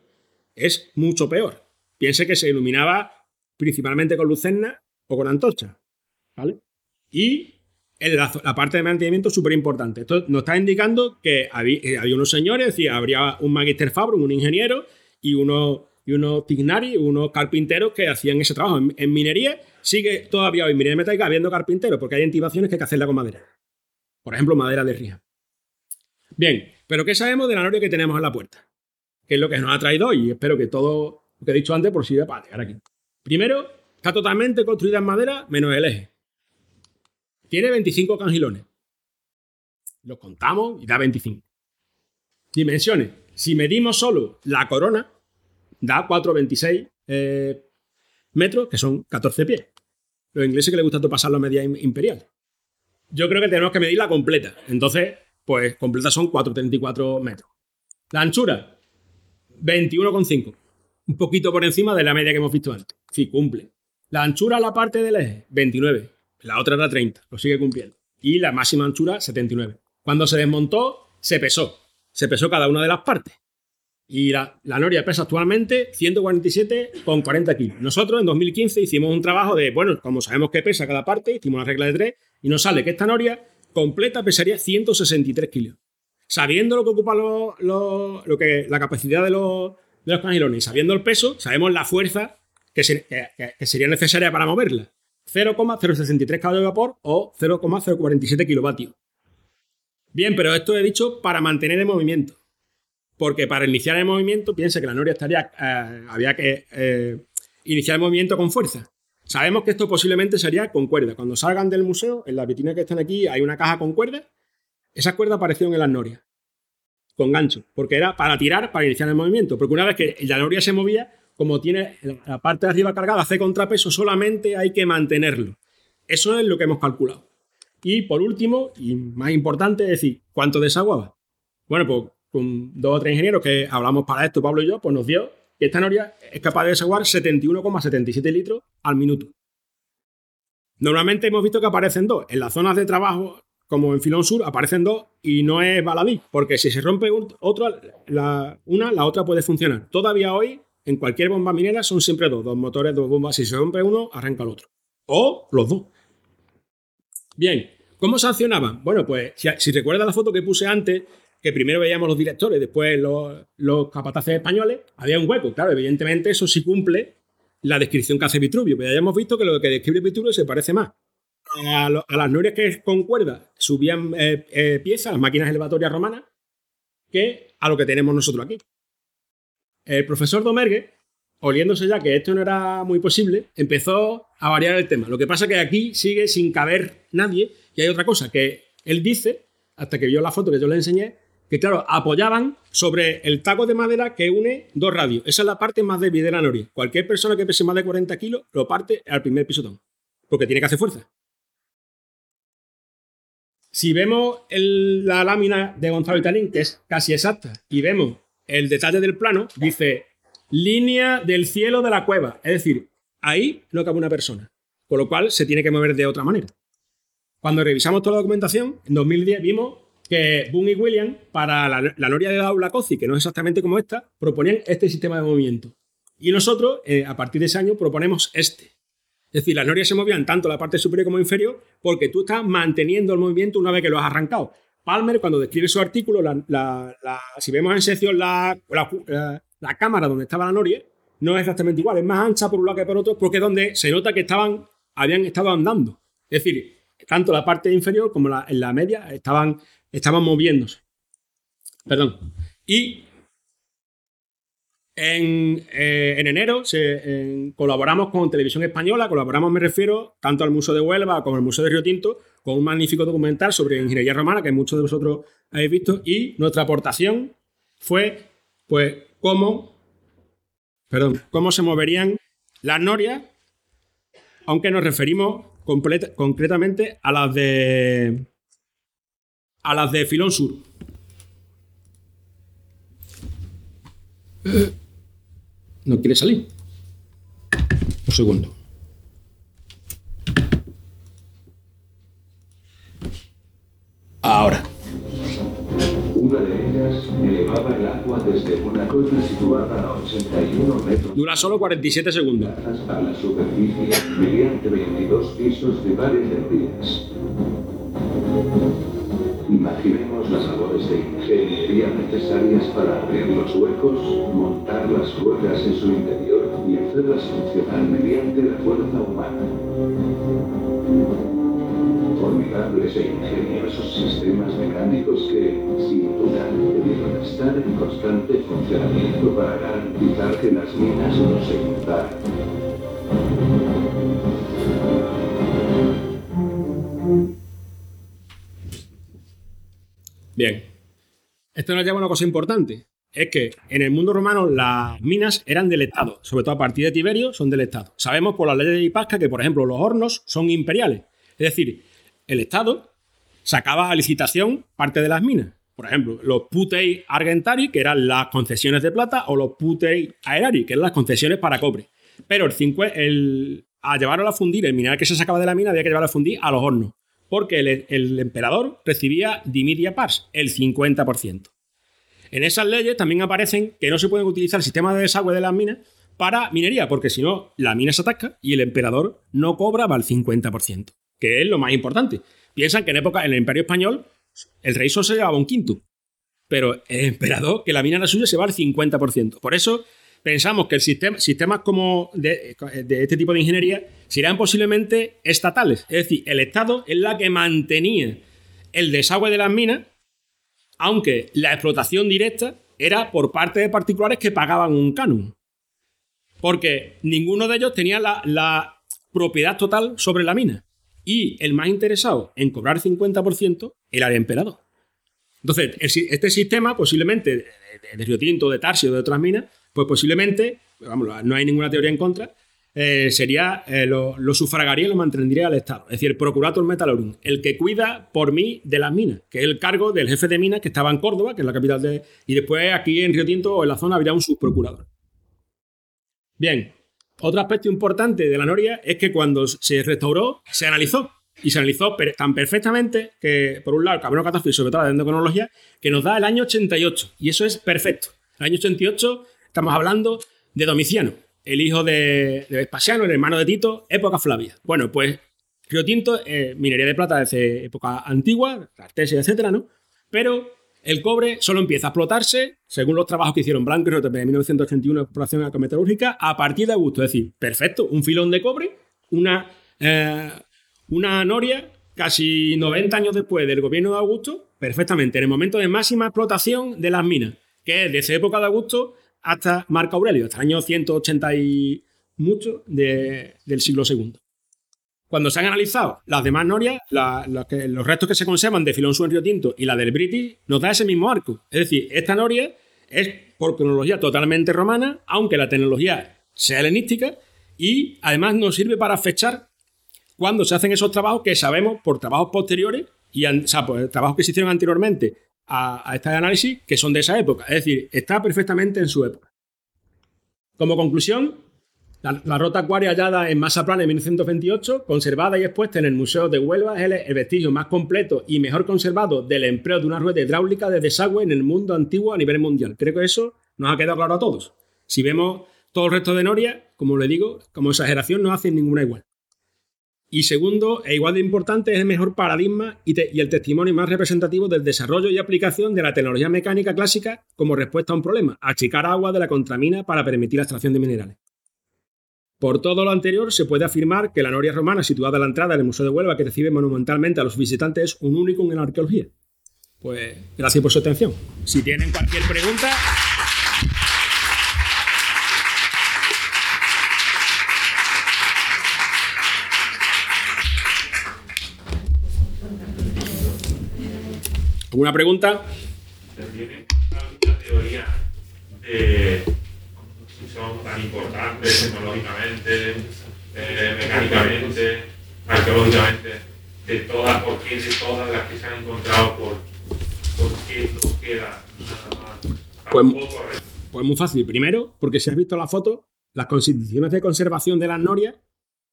Es mucho peor. Piense que se iluminaba principalmente con lucerna o con antorcha. ¿Vale? Y la, parte de mantenimiento es súper importante. Esto nos está indicando que había, eh, unos señores, es habría un magister fabrum, un ingeniero, y unos, y unos pignari, unos carpinteros que hacían ese trabajo. En, minería sigue todavía hoy, en minería metálica, habiendo carpinteros, porque hay intimaciones que hay que hacerla con madera. Por ejemplo, madera de rija. Bien, pero ¿qué sabemos de la noria que tenemos en la puerta? ¿Qué es lo que nos ha traído hoy? Espero que todo lo que he dicho antes por si para llegar aquí. Primero, está totalmente construida en madera menos el eje. Tiene 25 cangilones. Los contamos y da 25. Dimensiones. Si medimos solo la corona, da 4,26 eh, metros, que son 14 pies. Los ingleses que les gusta pasar la media imperial yo creo que tenemos que medir la completa. Entonces, pues completa son 4,34 metros. La anchura, 21,5. Un poquito por encima de la media que hemos visto antes. Sí, cumple. La anchura la parte del eje, 29. La otra era 30. Lo sigue cumpliendo. Y la máxima anchura, 79. Cuando se desmontó, se pesó. Se pesó cada una de las partes. Y la, Noria pesa actualmente 147,40 kilos. Nosotros en 2015 hicimos un trabajo de, bueno, como sabemos que pesa cada parte, hicimos una regla de 3 y nos sale que esta Noria completa pesaría 163 kilos. Sabiendo lo que ocupa lo, que, la capacidad de los, de los y sabiendo el peso, sabemos la fuerza que, sería necesaria para moverla. 0,063 caballos de vapor o 0,047 kilovatios. Bien, pero esto he dicho para mantener el movimiento porque para iniciar el movimiento piensa que la noria estaría, eh, había que eh, iniciar el movimiento con fuerza. Sabemos que esto posiblemente sería con cuerda. Cuando salgan del museo, en la vitrina que están aquí hay una caja con cuerda Esas cuerdas aparecieron en las norias, con gancho, porque era para tirar, para iniciar el movimiento. Porque una vez que la noria se movía, como tiene la parte de arriba cargada, hace contrapeso, solamente hay que mantenerlo. Eso es lo que hemos calculado. Y por último, y más importante, es decir, ¿cuánto desaguaba? Bueno, pues con dos o tres ingenieros que hablamos para esto, Pablo y yo, pues nos dio que esta noria es capaz de desaguar 71,77 litros al minuto. Normalmente hemos visto que aparecen dos. En las zonas de trabajo, como en Filón Sur, aparecen dos y no es baladí, porque si se rompe otra, la, una, la otra puede funcionar. Todavía hoy, en cualquier bomba minera, son siempre dos, dos motores, dos bombas. Si se rompe uno, arranca el otro. O los dos. Bien, ¿cómo sancionaban? Bueno, pues si, si recuerdas la foto que puse antes, que primero veíamos los directores, después los, capataces españoles, había un hueco. Claro, evidentemente eso sí cumple la descripción que hace Vitruvio, pero ya hemos visto que lo que describe Vitruvio se parece más a, las norias que con cuerda subían eh, eh, piezas, las máquinas elevatorias romanas, que a lo que tenemos nosotros aquí. El profesor Domergue, oliéndose ya que esto no era muy posible, empezó a variar el tema. Lo que pasa es que aquí sigue sin caber nadie y hay otra cosa que él dice, hasta que vio la foto que yo le enseñé, que claro, apoyaban sobre el taco de madera que une dos radios. Esa es la parte más débil de la noria. Cualquier persona que pese más de 40 kilos lo parte al primer pisotón, porque tiene que hacer fuerza. Si vemos la lámina de Gonzalo Italín, que es casi exacta, y vemos el detalle del plano, dice línea del cielo de la cueva. Es decir, ahí no cabe una persona, con lo cual se tiene que mover de otra manera. Cuando revisamos toda la documentación, en 2010 vimos que Boone y William, para la, noria de Aula Cozi, que no es exactamente como esta, proponían este sistema de movimiento. Y nosotros, eh, a partir de ese año, proponemos este. Es decir, las norias se movían tanto la parte superior como inferior porque tú estás manteniendo el movimiento una vez que lo has arrancado. Palmer, cuando describe su artículo, si vemos en sección la, cámara donde estaba la noria, no es exactamente igual, es más ancha por un lado que por otro, porque es donde se nota que estaban, habían estado andando. Es decir, tanto la parte inferior como la, en la media estaban estaban moviéndose. Perdón. Y en, eh, enero colaboramos con Televisión Española, colaboramos, me refiero, tanto al Museo de Huelva como al Museo de Río Tinto, con un magnífico documental sobre ingeniería romana que muchos de vosotros habéis visto, y nuestra aportación fue, pues, cómo, perdón, cómo se moverían las norias, aunque nos referimos concretamente a las de a las de Filón Sur. No quiere salir. Un segundo. Ahora. Una de ellas elevaba el agua desde una cueva situada a 81 metros. Dura solo 47 segundos. A la superficie mediante 22 pisos de varias días. Imaginemos las labores de ingeniería necesarias para abrir los huecos, montar las ruedas en su interior y hacerlas funcionar mediante la fuerza humana. Formidables e ingeniosos sistemas mecánicos que, sin duda, debieron estar en constante funcionamiento para garantizar que las minas no se inundaran. Bien. Esto nos lleva a una cosa importante. Es que en el mundo romano las minas eran del Estado. Sobre todo a partir de Tiberio son del Estado. Sabemos por las leyes de Hipasca que, por ejemplo, los hornos son imperiales. Es decir, el Estado sacaba a licitación parte de las minas. Por ejemplo, los putei argentari, que eran las concesiones de plata, o los putei aerari, que eran las concesiones para cobre. Pero el, el, a llevarlo a fundir, el mineral que se sacaba de la mina había que llevarlo a fundir a los hornos porque el, emperador recibía dimidia pars, el 50%. En esas leyes también aparecen que no se pueden utilizar el sistema de desagüe de las minas para minería, porque si no, la mina se atasca y el emperador no cobraba el 50%, que es lo más importante. Piensan que en época, en el Imperio Español, el rey solo se llevaba un quinto, pero el emperador, que la mina era suya, se va al 50%. Por eso pensamos que el sistema, sistemas como de, este tipo de ingeniería serían posiblemente estatales. Es decir, el Estado es la que mantenía el desagüe de las minas, aunque la explotación directa era por parte de particulares que pagaban un canon. Porque ninguno de ellos tenía la, propiedad total sobre la mina. Y el más interesado en cobrar 50% era el emperador. Entonces, este sistema, posiblemente, de, Río Tinto, de Tarsi o de otras minas, pues posiblemente, no hay ninguna teoría en contra, eh, sería, eh, lo, sufragaría y lo mantendría al Estado. Es decir, el Procurator Metalorum, el que cuida por mí de las minas, que es el cargo del jefe de minas que estaba en Córdoba, que es la capital de... Y después aquí en Río Tinto o en la zona habría un subprocurador. Bien, otro aspecto importante de la Noria es que cuando se restauró, se analizó. Y se analizó tan perfectamente que, por un lado, el cabrón catástrofe y sobre todo la endocrinología, que nos da el año 88. Y eso es perfecto. El año 88 estamos hablando de Domiciano, el hijo de, Vespasiano, el hermano de Tito, época Flavia. Bueno, pues Río Tinto, eh, minería de plata desde época antigua, artesia, etcétera, ¿no? Pero el cobre solo empieza a explotarse, según los trabajos que hicieron Blanco y Rotterdam en 1981 exploración acometalúrgica, a partir de Augusto. Es decir, perfecto, un filón de cobre, una, eh, una noria, casi 90 años después del gobierno de Augusto, perfectamente, en el momento de máxima explotación de las minas, que es desde época de Augusto hasta Marco Aurelio, hasta el año 180 y mucho del siglo II. Cuando se han analizado las demás norias, los restos que se conservan de Filón en Río Tinto y la del British, nos da ese mismo arco. Es decir, esta noria es por cronología totalmente romana, aunque la tecnología sea helenística, y además nos sirve para fechar cuando se hacen esos trabajos que sabemos por trabajos posteriores, y, trabajos que se hicieron anteriormente a, a este análisis, que son de esa época. Es decir, está perfectamente en su época. Como conclusión, la, rota acuaria hallada en Masaplana en 1928, conservada y expuesta en el Museo de Huelva, es el, vestigio más completo y mejor conservado del empleo de una rueda hidráulica de desagüe en el mundo antiguo a nivel mundial. Creo que eso nos ha quedado claro a todos. Si vemos todo el resto de Noria, como le digo, como exageración no hacen ninguna igual. Y segundo, e igual de importante, es el mejor paradigma y, el testimonio más representativo del desarrollo y aplicación de la tecnología mecánica clásica como respuesta a un problema, achicar agua de la contramina para permitir la extracción de minerales. Por todo lo anterior, se puede afirmar que la noria romana situada a la entrada del Museo de Huelva, que recibe monumentalmente a los visitantes, es un único en la arqueología. Pues gracias por su atención. Si tienen cualquier pregunta... ¿Alguna pregunta? ¿Tiene alguna teoría de son tan importantes tecnológicamente, eh, mecánicamente, arqueológicamente, de todas, por qué de todas las que se han encontrado, por, por qué no queda nada más. Pues, pues muy fácil. Primero, porque si has visto la foto, las condiciones de conservación de las norias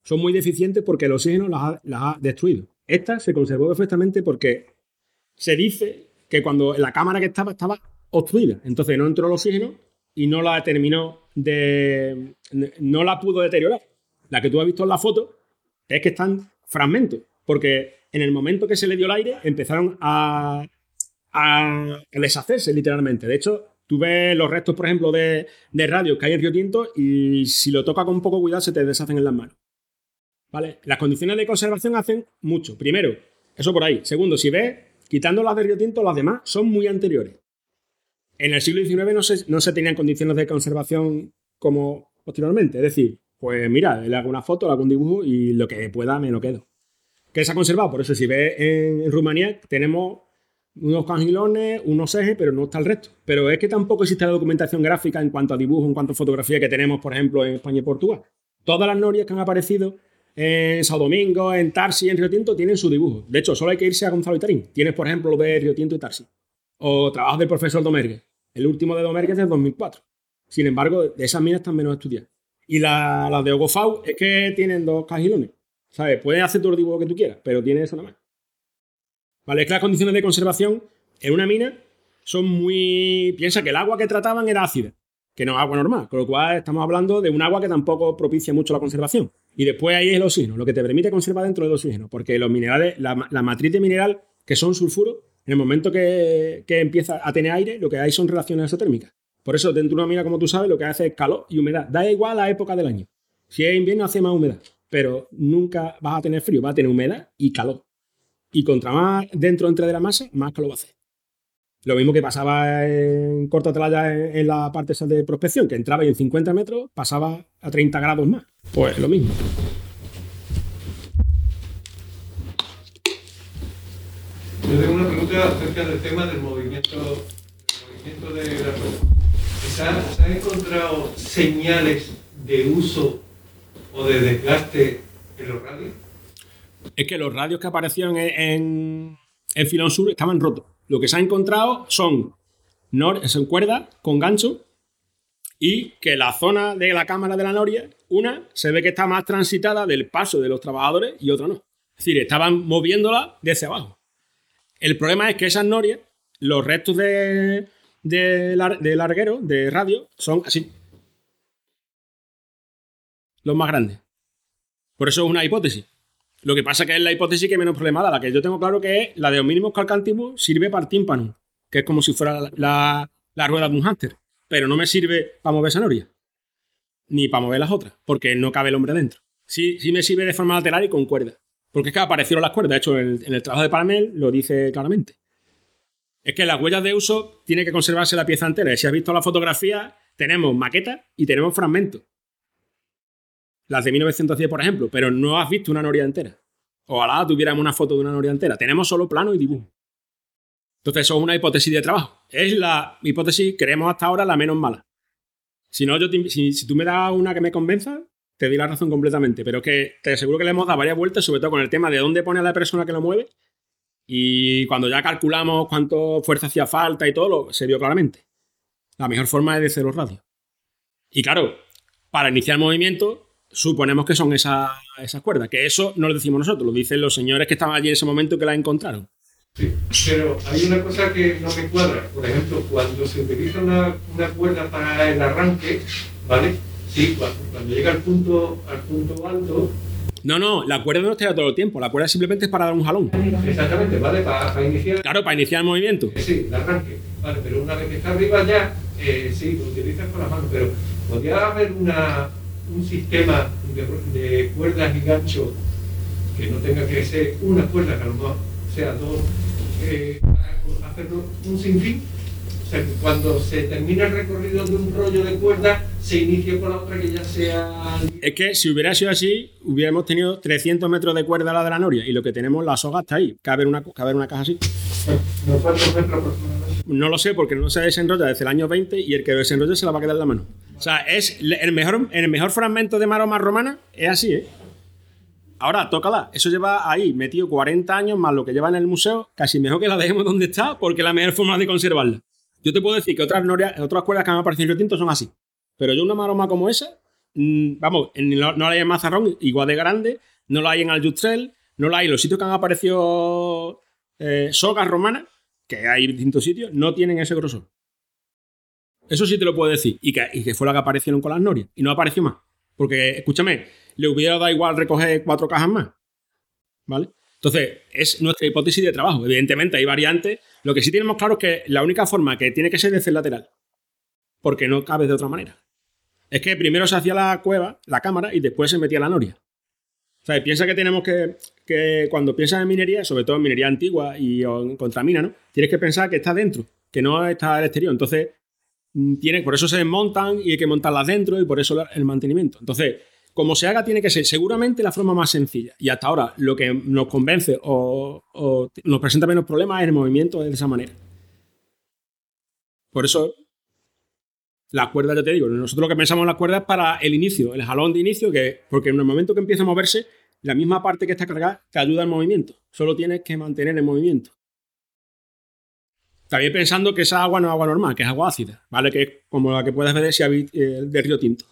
son muy deficientes porque el oxígeno las ha, las ha destruido. Esta se conservó perfectamente porque se dice que cuando la cámara que estaba estaba obstruida. Entonces no entró el oxígeno y no la terminó de. no la pudo deteriorar. La que tú has visto en la foto es que están fragmentos, porque en el momento que se le dio el aire empezaron a, a deshacerse literalmente. De hecho, tú ves los restos, por ejemplo, de, de radio que hay en Río Tinto y si lo toca con poco cuidado se te deshacen en las manos. ¿Vale? Las condiciones de conservación hacen mucho. Primero, eso por ahí. Segundo, si ves, quitando las de Río Tinto, las demás son muy anteriores. En el siglo XIX no se, no se tenían condiciones de conservación como posteriormente. Es decir, pues mira, le hago una foto, le hago un dibujo y lo que pueda me lo quedo. ¿Qué se ha conservado? Por eso, si ves en, Rumanía, tenemos unos cangilones, unos ejes, pero no está el resto. Pero es que tampoco existe la documentación gráfica en cuanto a dibujo, en cuanto a fotografía que tenemos, por ejemplo, en España y Portugal. Todas las norias que han aparecido en Sao Domingo, en Tarsi, en Río Tinto, tienen su dibujo. De hecho, solo hay que irse a Gonzalo y Tarín. Tienes, por ejemplo, lo de Río Tinto y Tarsi. O trabajos del profesor Domergue. El último de Domergue es del 2004. Sin embargo, de esas minas están menos estudiadas. Y las la de Ogofau es que tienen dos cajilones. ¿Sabes? Puedes hacer todo el dibujo que tú quieras, pero tiene eso nada más. ¿Vale? Es que las condiciones de conservación en una mina son muy. Piensa que el agua que trataban era ácida, que no es agua normal. Con lo cual estamos hablando de un agua que tampoco propicia mucho la conservación. Y después ahí es el oxígeno, lo que te permite conservar dentro del oxígeno. Porque los minerales, la, matriz de mineral, que son sulfuros, en el momento que, empieza a tener aire, lo que hay son relaciones exotérmicas. Por eso, dentro de una mina, como tú sabes, lo que hace es calor y humedad. Da igual la época del año. Si es invierno, hace más humedad. Pero nunca vas a tener frío, va a tener humedad y calor. Y contra más dentro entre de la masa, más calor va a hacer. Lo mismo que pasaba en corta tralla en, la parte de prospección, que entraba y en 50 metros pasaba a 30 grados más. Pues lo mismo. Yo tengo una pregunta acerca del tema del movimiento, del movimiento de la. ¿Se han, se han encontrado señales de uso o de desgaste en los radios? Es que los radios que aparecieron en, en, en Filón Sur estaban rotos. Lo que se ha encontrado son, son cuerdas con gancho y que la zona de la cámara de la noria, una se ve que está más transitada del paso de los trabajadores y otra no. Es decir, estaban moviéndola desde abajo. El problema es que esas norias, los restos de, de, de larguero, de radio, son así. Los más grandes. Por eso es una hipótesis. Lo que pasa que es la hipótesis que menos problemada. La que yo tengo claro que es la de Omnibus calcantibus sirve para el tímpano, que es como si fuera la, la- rueda de un hámster. Pero no me sirve para mover esa noria. Ni para mover las otras, porque no cabe el hombre dentro. Sí, sí me sirve de forma lateral y con cuerda. Porque es que aparecieron las cuerdas. De hecho, en el, trabajo de Paramel lo dice claramente. Es que las huellas de uso tiene que conservarse la pieza entera. Si has visto la fotografía, tenemos maquetas y tenemos fragmentos. Las de 1910, por ejemplo, pero no has visto una noria entera. Ojalá tuviéramos una foto de una noria entera. Tenemos solo plano y dibujo. Entonces, eso es una hipótesis de trabajo. Es la hipótesis, creemos hasta ahora, la menos mala. Si no, yo si, si tú me das una que me convenza, te doy la razón completamente. Pero es que te aseguro que le hemos dado varias vueltas, sobre todo con el tema de dónde pone a la persona que lo mueve. Y cuando ya calculamos cuánto fuerza hacía falta y todo, lo- se vio claramente. La mejor forma es de cero radios. Y claro, para iniciar movimiento, suponemos que son esas, esas cuerdas. Que eso no lo decimos nosotros, lo dicen los señores que estaban allí en ese momento que la encontraron. Sí, pero hay una cosa que no me cuadra. Por ejemplo, cuando se utiliza una, una cuerda para el arranque, ¿vale? Sí, cuando, cuando llega al punto, al punto alto, No, no, la cuerda no está todo el tiempo. La cuerda simplemente es para dar un jalón. exactamente, ¿vale? Para, para iniciar, Claro, para iniciar el movimiento. sí, el arranque, ¿vale? Pero una vez que está arriba ya, eh, sí, lo utilizas con las manos, pero podría haber una, un sistema de, de cuerdas y ganchos que no tenga que ser una cuerda, que a lo mejor sea dos, eh, para hacerlo un sinfín. O sea, que cuando se termina el recorrido de un rollo de cuerda, se inicia con la otra que ya sea... Es que si hubiera sido así, hubiéramos tenido 300 metros de cuerda a la de la noria. Y lo que tenemos, la soga está ahí. Cabe una, cabe una caja así. ¿No cuántos metros aproximadamente? No lo sé porque no se desenrolla desde el año 20 y el que lo desenrolle se la va a quedar en la mano. O sea, es el mejor, el mejor fragmento de maroma romana es así, ¿eh? Ahora, tócala. Eso lleva ahí metido 40 años más lo que lleva en el museo. Casi mejor que la dejemos donde está porque es la mejor forma de conservarla. Yo te puedo decir que otras, norias, otras cuerdas que me han aparecido en Río Tinto son así. Pero yo una maroma como esa, mm, vamos, en- no, la hay en Mazarrón, igual de grande, no la hay en Aljustrel, no la hay en los sitios que han aparecido eh, sogas romanas, que hay distintos sitios, no tienen ese grosor. Eso sí te lo puedo decir. Y que, fue la que aparecieron con las norias. Y no apareció más. Porque, escúchame, le hubiera dado igual recoger cuatro cajas más. ¿Vale? Entonces, es nuestra hipótesis de trabajo. Evidentemente hay variantes. Lo que sí tenemos claro es que la única forma que tiene que ser es el lateral. Porque no cabe de otra manera. Es que primero se hacía la cueva, la cámara, y después se metía la noria. O sea, piensa que tenemos que, que cuando piensas en minería, sobre todo en minería antigua y en contramina, ¿no? Tienes que pensar que está dentro, que no está al exterior. Entonces, tiene, por eso se desmontan y hay que montarlas dentro y por eso el mantenimiento. Entonces, como se haga, tiene que ser seguramente la forma más sencilla. Y hasta ahora, lo que nos convence o, o nos presenta menos problemas es el movimiento de esa manera. Por eso, las cuerdas, ya te digo, nosotros lo que pensamos en las cuerdas es para el inicio, el jalón de inicio, que, porque en el momento que empieza a moverse, la misma parte que está cargada te ayuda al movimiento. Solo tienes que mantener el movimiento. También pensando que esa agua no es agua normal, que es agua ácida, ¿vale? Que es como la que puedes ver si habi- eh, de Río Tinto.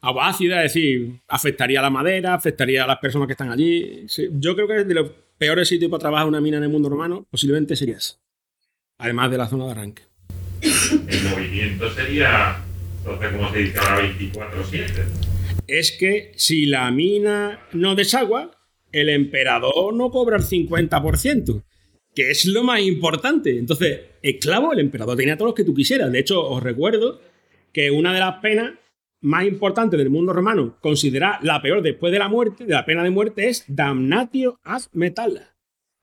Agua ácida, es decir, afectaría a la madera, afectaría a las personas que están allí. Sí, yo creo que de los peores sitios para trabajar una mina en el mundo romano, posiblemente sería ese. Además de la zona de arranque. El movimiento sería, entonces, como se dice ahora, 24-7. es que si la mina no desagua, el emperador no cobra el 50%, que es lo más importante. Entonces, esclavo, el emperador tenía todos los que tú quisieras. De hecho, os recuerdo que una de las penas más importantes del mundo romano, considerada la peor después de la muerte, de la pena de muerte, es damnatio ad metalla.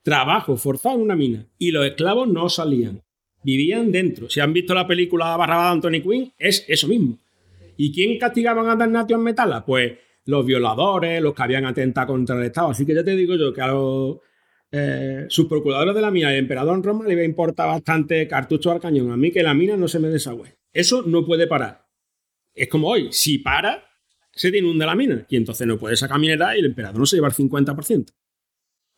Trabajo forzado en una mina. Y los esclavos no salían. Vivían dentro. Si han visto la película Barrabás de Anthony Quinn, es eso mismo. ¿Y quién castigaban a Damnatio en Metala? Pues los violadores, los que habían atentado contra el Estado. Así que ya te digo yo que a los, eh, sus de la mina, el emperador en Roma, le iba a importar bastante cartucho al cañón. A mí que la mina no se me desagüe. Eso no puede parar. Es como hoy, si para, se te inunda la mina y entonces no puede sacar mineral y el emperador no se lleva el 50%.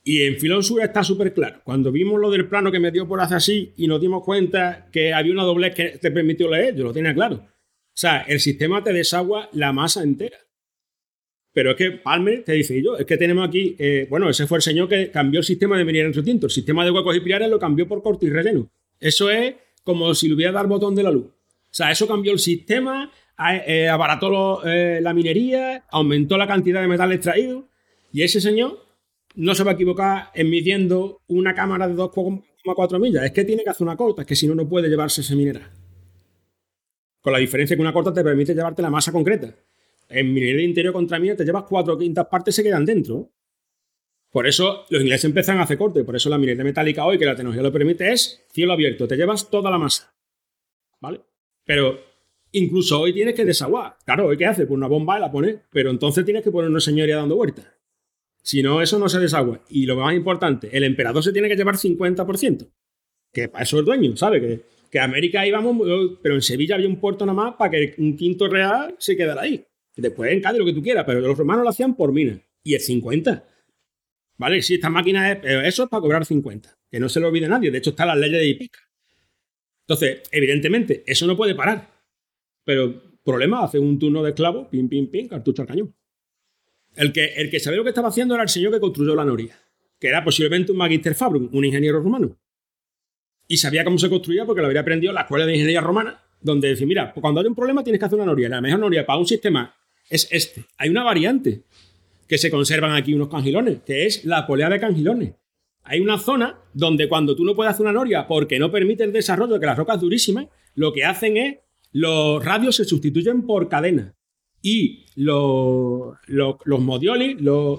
Y en Filón Sur está súper claro. Cuando vimos lo del plano que me dio por hacer así y nos dimos cuenta que había una doblez que te permitió leer, yo lo tenía claro. O sea, el sistema te desagua la masa entera. Pero es que Palmer te dice yo, es que tenemos aquí, eh, bueno, ese fue el señor que cambió el sistema de minería en su. El sistema de huecos y pilares lo cambió por corto y relleno. Eso es como si le hubiera dado el botón de la luz. O sea, eso cambió el sistema, eh, abarató eh, la minería, aumentó la cantidad de metal extraído. Y ese señor no se va a equivocar en midiendo una cámara de 2,4 millas. Es que tiene que hacer una corta, es que si no, no puede llevarse ese mineral. Con la diferencia que una corta te permite llevarte la masa concreta. En minería de interior contra mina te llevas cuatro quintas partes se quedan dentro. Por eso los ingleses empiezan a hacer corte. Por eso la minería metálica hoy, que la tecnología lo permite, es cielo abierto. Te llevas toda la masa. ¿Vale? Pero incluso hoy tienes que desaguar. Claro, hoy qué hace? Pues una bomba y la pones. Pero entonces tienes que poner una señoría dando vueltas. Si no, eso no se desagua. Y lo más importante, el emperador se tiene que llevar 50%. Que para eso es dueño, ¿sabe? Que, que América íbamos, pero en Sevilla había un puerto nada más para que un quinto real se quedara ahí. Después en Cádiz lo que tú quieras, pero los romanos lo hacían por mina. Y el 50. ¿Vale? Si esta máquina es. Eso es para cobrar 50. Que no se lo olvide nadie. De hecho, está la ley de Ipica. Entonces, evidentemente, eso no puede parar. Pero, problema, hace un turno de esclavo, pim, pim, pim, cartucho al cañón. El que, el que sabía lo que estaba haciendo era el señor que construyó la noria, que era posiblemente un magister fabrum, un ingeniero romano. Y sabía cómo se construía porque lo había aprendido en la escuela de ingeniería romana, donde decía, mira, cuando hay un problema tienes que hacer una noria. La mejor noria para un sistema es este. Hay una variante que se conservan aquí unos cangilones, que es la polea de cangilones. Hay una zona donde cuando tú no puedes hacer una noria porque no permite el desarrollo, que las rocas durísimas, lo que hacen es los radios se sustituyen por cadenas y los, los,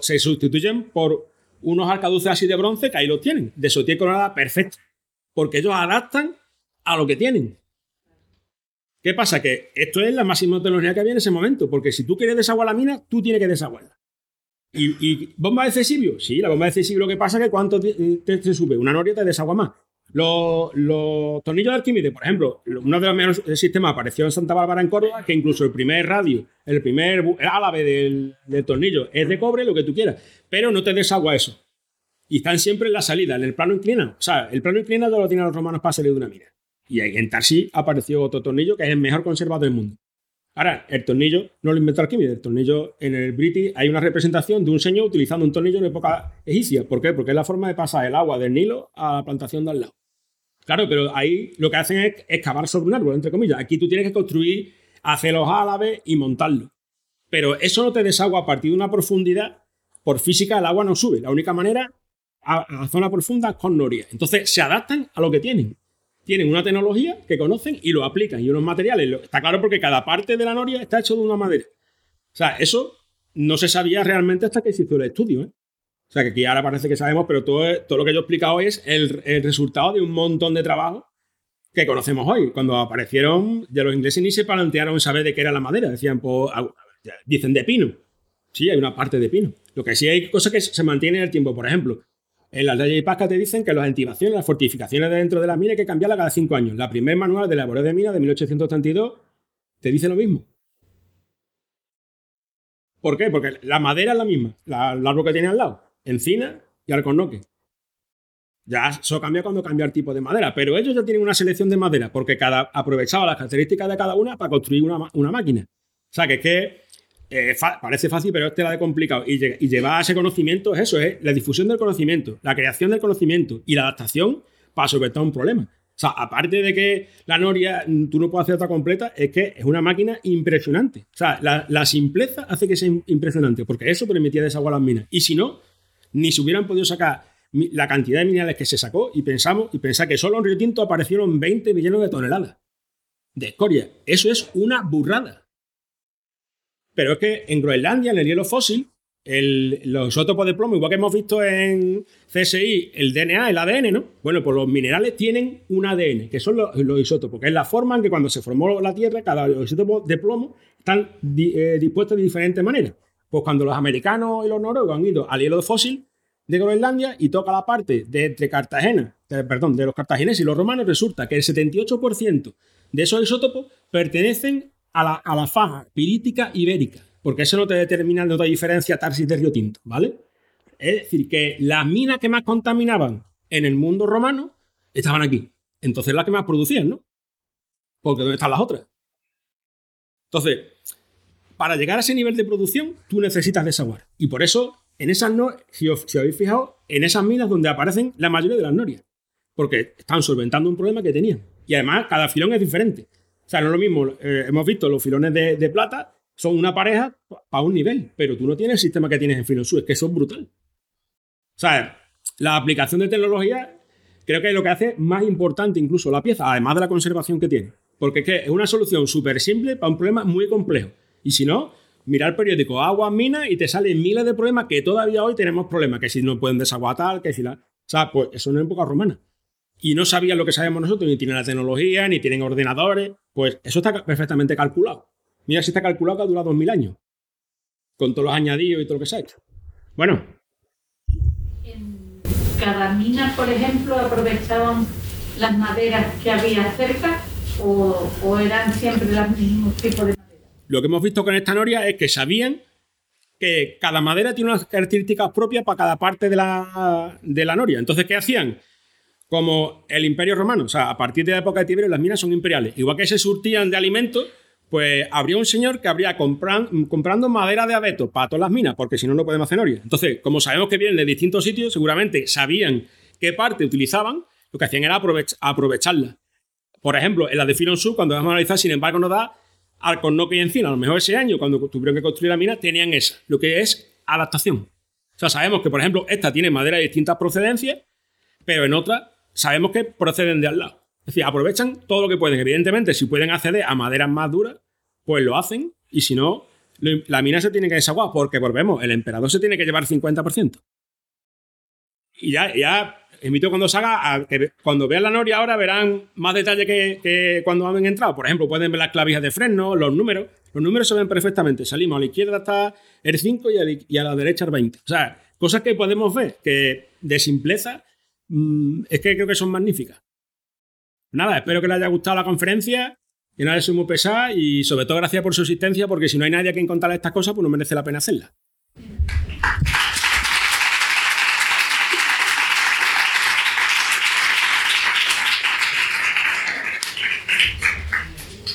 se sustituyen por unos arcaduces así de bronce que ahí los tienen, de sotier coronada perfecto, porque ellos adaptan a lo que tienen. ¿Qué pasa? Que esto es la máxima tecnología que había en ese momento, porque si tú quieres desaguar la mina, tú tienes que desaguarla. ¿Y, bomba de cesibio? Sí, la bomba de cesibio lo que pasa es que cuánto te sube, una noria te desagua más. Los, tornillos de Arquímedes, por ejemplo, uno de los mejores sistemas apareció en Santa Bárbara, en Córdoba, que incluso el primer radio, el primer álave del, tornillo es de cobre, lo que tú quieras, pero no te desagua eso. Y están siempre en la salida, en el plano inclinado. O sea, el plano inclinado lo tienen los romanos para salir de una mina. Y en Tarsi apareció otro tornillo que es el mejor conservado del mundo. Ahora, el tornillo no lo inventó Arquímedes. El tornillo en el British hay una representación de un señor utilizando un tornillo en época egipcia. ¿Por qué? Porque es la forma de pasar el agua del Nilo a la plantación de al lado. Claro, pero ahí lo que hacen es excavar sobre un árbol, entre comillas. Aquí tú tienes que construir, hacer los álabes y montarlo. Pero eso no te desagua a partir de una profundidad. Por física, el agua no sube. La única manera a, a zona profunda es con noria. Entonces se adaptan a lo que tienen tienen una tecnología que conocen y lo aplican y unos materiales. Está claro porque cada parte de la noria está hecho de una madera. O sea, eso no se sabía realmente hasta que se hizo el estudio. ¿eh? O sea, que aquí ahora parece que sabemos, pero todo, todo lo que yo he explicado es el, resultado de un montón de trabajo que conocemos hoy. Cuando aparecieron, de los ingleses ni se plantearon saber de qué era la madera. Decían, pues, dicen de pino. Sí, hay una parte de pino. Lo que sí hay cosas que se mantienen en el tiempo. Por ejemplo, en las leyes Pasca te dicen que las activaciones, las fortificaciones de dentro de la mina hay que cambiarla cada cinco años. La primer manual de labores de mina de 1832 te dice lo mismo. ¿Por qué? Porque la madera es la misma, la, el árbol que tiene al lado, encina y alcornoque. Ya eso cambia cuando cambia el tipo de madera, pero ellos ya tienen una selección de madera porque cada aprovechaba las características de cada una para construir una, una máquina. O sea, que es que eh, parece fácil, pero este la de complicado. Y, y, llevar ese conocimiento es eso, es la difusión del conocimiento, la creación del conocimiento y la adaptación para solventar un problema. O sea, aparte de que la noria mm, tú no puedes hacer otra completa, es que es una máquina impresionante. O sea, la, simpleza hace que sea impresionante, porque eso permitía desaguar las minas. Y si no, ni se hubieran podido sacar la cantidad de minerales que se sacó y pensamos y pensar que solo en Río Tinto aparecieron 20 millones de toneladas de escoria. Eso es una burrada. Pero es que en Groenlandia, en el hielo fósil, los isótopos de plomo, igual que hemos visto en CSI, el DNA, el ADN, ¿no? Bueno, pues los minerales tienen un ADN, que son los, isótopos, que es la forma en que cuando se formó la Tierra, cada isótopo de plomo están eh, dispuestos de diferentes maneras. Pues cuando los americanos y los noruegos han ido al hielo fósil, de Groenlandia y toca la parte de entre Cartagena, perdón, de los cartagineses y los romanos, resulta que el 78% de esos isótopos pertenecen a la, a la faja pirítica ibérica, porque eso no te determina, no te diferencia Tarsis de Río Tinto, ¿vale? Es decir, que las minas que más contaminaban en el mundo romano estaban aquí. Entonces las que más producían, ¿no? Porque ¿dónde están las otras? Entonces, para llegar a ese nivel de producción, tú necesitas desaguar. Y por eso, en esas no, si os, si habéis fijado, en esas minas donde aparecen la mayoría de las norias. Porque están solventando un problema que tenían. Y además, cada filón es diferente. O sea, no es lo mismo. eh, hemos visto los filones de, plata, son una pareja para un nivel. Pero tú no tienes el sistema que tienes en filón sur. Es que eso es brutal. O sea, la aplicación de tecnología creo que es lo que hace más importante incluso la pieza, además de la conservación que tiene. Porque es que es una solución súper simple para un problema muy complejo. Y si no, mira el periódico Agua, Minas y te salen miles de problemas que todavía hoy tenemos problemas. Que si no pueden desaguar tal, que si la... O sea, pues eso no es época romana. Y no sabían lo que sabemos nosotros, ni tienen la tecnología, ni tienen ordenadores. Pues eso está perfectamente calculado. Mira si está calculado que ha durado 2000 años. Con todos los añadidos y todo lo que se ha hecho. Bueno, En cada mina, por ejemplo, aprovechaban las maderas que había cerca o, o eran siempre los mismos tipos de madera. Lo que hemos visto con esta noria es que sabían que cada madera tiene unas características propias para cada parte de la, de la noria. Entonces, ¿qué hacían? Como el Imperio Romano, o sea, a partir de la época de Tiberio las minas son imperiales. Igual que se surtían de alimentos, pues habría un señor que habría compran- comprando madera de abeto para todas las minas, porque si no, no podemos hacer. Entonces, como sabemos que vienen de distintos sitios, seguramente sabían qué parte utilizaban, lo que hacían era aprovech- aprovecharla. Por ejemplo, en la de Filon Sur, cuando vamos a analizar, sin embargo, nos da Alcornoque y Encina. A lo mejor ese año, cuando tuvieron que construir la mina, tenían esa, lo que es adaptación. O sea, sabemos que, por ejemplo, esta tiene madera de distintas procedencias, pero en otra sabemos que proceden de al lado. Es decir, aprovechan todo lo que pueden. Evidentemente, si pueden acceder a maderas más duras, pues lo hacen, y si no, la mina se tiene que desaguar, porque volvemos, el emperador se tiene que llevar 50%. Y ya, ya invito cuando salga, a que cuando vean la noria ahora verán más detalle que, que cuando han entrado. Por ejemplo, pueden ver las clavijas de freno, los números. Los números se ven perfectamente. Salimos a la izquierda está el 5 y a la, derecha el 20. O sea, cosas que podemos ver que de simpleza Mm, es que creo que son magníficas. Nada, espero que les haya gustado la conferencia. Y nada, soy muy pesada y sobre todo gracias por su asistencia, porque si no hay nadie a quien contarle estas cosas, pues no merece la pena hacerlas.